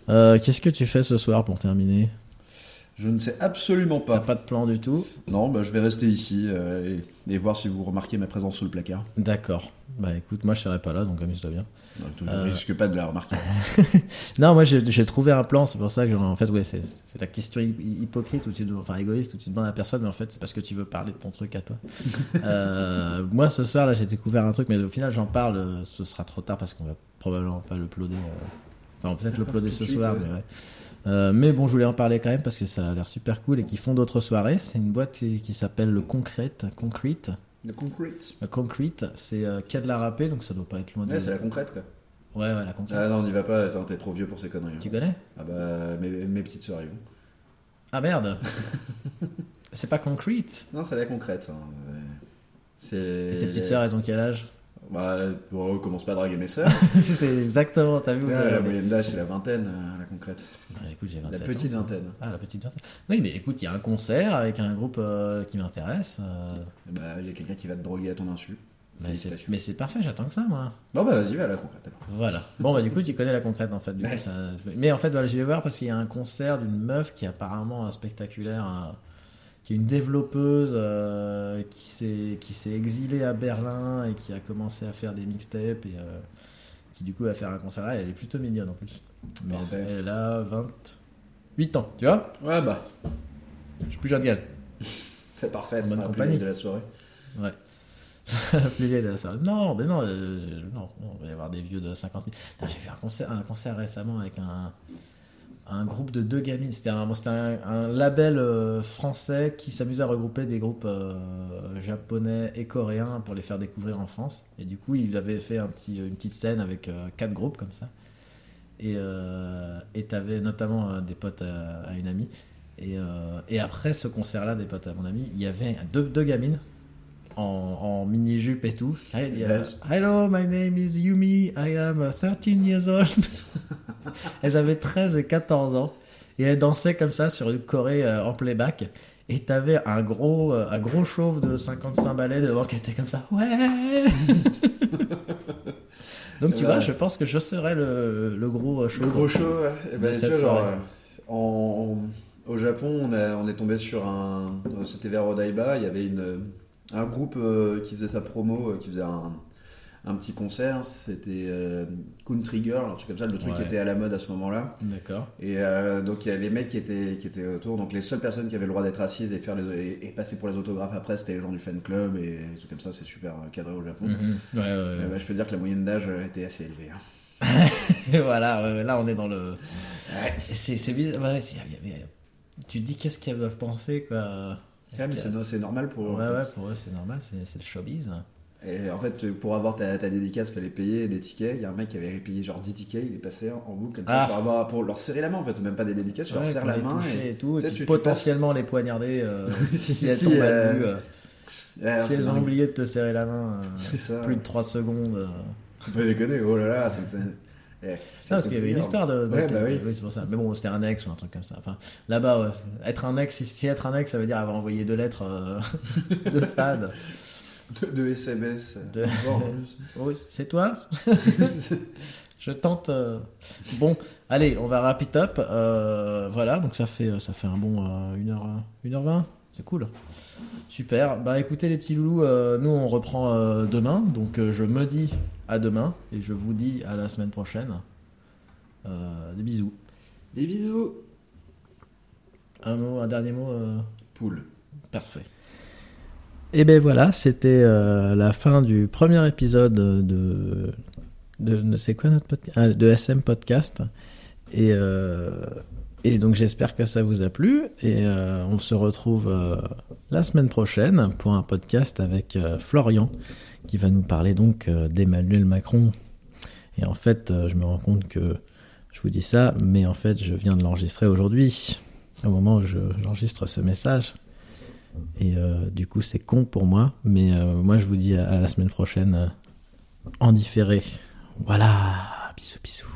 Euh, Qu'est-ce que tu fais ce soir pour terminer? Je ne sais absolument T'as pas. pas de plan du tout Non, bah je vais rester ici euh, et, et voir si vous remarquez ma présence sous le placard. D'accord. Bah écoute, moi je serai pas là, donc amuse-toi bien. Donc, je Euh. risque pas de la remarquer. Non, moi j'ai trouvé un plan, c'est pour ça que en fait ouais, c'est la question hy- hypocrite ou tu enfin égoïste où tu demandes à personne, mais en fait c'est parce que tu veux parler de ton truc à toi. Euh, moi ce soir là j'ai découvert un truc, mais au final j'en parle, euh, ce sera trop tard parce qu'on va probablement pas le ploder. Enfin peut-être le ploder ce soir, mais ouais. Euh, mais bon, je voulais en parler quand même parce que ça a l'air super cool et qu'ils font d'autres soirées. C'est une boîte qui, qui s'appelle le Concrete. Concrete. Le concrete. Le Concrete, c'est euh, y a de la râpée, donc ça doit pas être loin de. Ouais, c'est la concrète quoi. Ouais, ouais, la concrète. Ah non, on n'y va pas, attends, t'es trop vieux pour ces conneries. Tu hein. connais? Ah bah, mes, mes petites soeurs y vont. Ah merde C'est pas Concrete? Non, c'est la concrète. hein. C'est. Et tes petites sœurs, elles ont quel âge? Bah, bon, commence pas à draguer mes sœurs. C'est exactement, t'as vu Ah, la moyenne d'âge, c'est la vingtaine, euh, la concrète. Ah, Écoute, j'ai La 27 petite ans. vingtaine. Ah, la petite vingtaine. Oui, mais écoute, il y a un concert avec un groupe euh, qui m'intéresse. euh, Bah, il y a quelqu'un qui va te droguer à ton insu. mais c'est- Félicitations. mais c'est parfait, j'attends que ça, moi. Bon, bah, vas-y, va à la concrète alors. Voilà. Bon, bah, du coup, tu connais la concrète, en fait. Du coup, Ouais. ça... Mais en fait, voilà, je vais voir parce qu'il y a un concert d'une meuf qui est apparemment spectaculaire, euh, qui est une développeuse euh, qui s'est exilée à Berlin et qui a commencé à faire des mixtapes et euh, qui, du coup, va faire un concert là. Elle est plutôt mignonne en plus. Mais elle a 28 ans, tu vois? Ouais, bah, Je suis plus jeune qu'elle. c'est parfait, c'est compagnie. vieille de la soirée. Ouais. Vieille de la soirée. Non, mais non, euh, non, non, il va y avoir des vieux de 50 000. Putain, J'ai fait un concert, un concert récemment avec un, un groupe de deux gamines. C'était un, un, label euh, français qui s'amusait à regrouper des groupes euh, japonais et coréens pour les faire découvrir en France. Et du coup, il avait fait un petit, une petite scène avec euh, quatre groupes comme ça. Et et t'avais notamment des potes à, une amie. Et, et après ce concert-là, des potes à mon ami, il y avait deux, deux gamines en, en mini-jupe et tout. Il y a, Yes. Hello, my name is Yumi, I am uh, 13 years old. elles avaient 13 et 14 ans. Et elles dansaient comme ça sur une Corée euh, en playback. Et t'avais un gros, euh, un gros chauve de 55 balais devant qui était comme ça. Ouais Donc tu Ouais. vois, je pense que je serais le, le gros euh, chauve. Le gros show, ouais. Eh ben, tu cette genre, soirée. euh, en, au Japon, on, a- on est tombé sur un. C'était vers Odaiba, il y avait une, un groupe euh, qui faisait sa promo, euh, qui faisait un, un petit concert. C'était euh, Country Girl, un truc comme ça, le truc qui était à la mode à ce moment-là. D'accord. Et euh, donc il y avait les mecs qui étaient, qui étaient autour. Donc les seules personnes qui avaient le droit d'être assises et, faire les, et, et passer pour les autographes après, c'était les gens du fan club et des trucs comme ça. C'est super cadré au Japon. Mhm. Ouais, ouais, ouais. Bah, je peux dire que la moyenne d'âge était assez élevée. hein. Voilà, là on est dans le. C'est c'est bizarre. Tu te dis qu'est-ce qu'elles doivent penser quoi? Mais c'est no- c'est normal pour. Ouais, ouais, pour eux c'est normal, c'est le showbiz. Et en fait, pour avoir ta, ta dédicace, fallait payer des tickets. Il y a un mec qui avait payé genre 10 tickets, il est passé en boucle comme ça Ah. pour, avoir, pour leur serrer la main. En fait, c'est même pas des dédicaces, tu leur serres la main. Et... et, tout, et puis tu- tu potentiellement les poignarder euh, Si, si elles si, tombent à euh, nu, euh, si elles ont oublié de te serrer la main euh, plus de 3 secondes. Tu peux déconner, oh là là, c'est. C'est- eh, Non, parce qu'il y avait une histoire de. Ouais, bah oui. c'est pour ça. Mais bon, c'était un ex ou un truc comme ça. Enfin, là-bas, ouais. être un ex, si, être un ex, ça veut dire avoir envoyé deux lettres euh, de fad. De, de SMS. De- Bon, en plus. Oui, c'est toi Je tente. euh. Bon, allez, on va wrap it up. Euh, voilà, donc ça fait, ça fait un bon euh, 1h, 1h20. C'est cool. Super. Bah écoutez les petits loulous, euh, nous on reprend euh, demain. Donc euh, je me dis à demain et je vous dis à la semaine prochaine. Des bisous. Des bisous. Un mot, un dernier mot. Poule. Parfait. Et ben voilà, c'était la fin du premier épisode de. de, de- c'est quoi notre podcast Ah, De SM Podcast. Et, euh, et donc j'espère que ça vous a plu. Et euh, on se retrouve euh, la semaine prochaine pour un podcast avec euh, Florian qui va nous parler donc d'Emmanuel Macron. Et en fait, je me rends compte que je vous dis ça, mais en fait, je viens de l'enregistrer aujourd'hui, au moment où je- j'enregistre ce message. Et du coup, c'est con pour moi, mais moi, je vous dis à, à la semaine prochaine en différé. Voilà, bisous, bisous.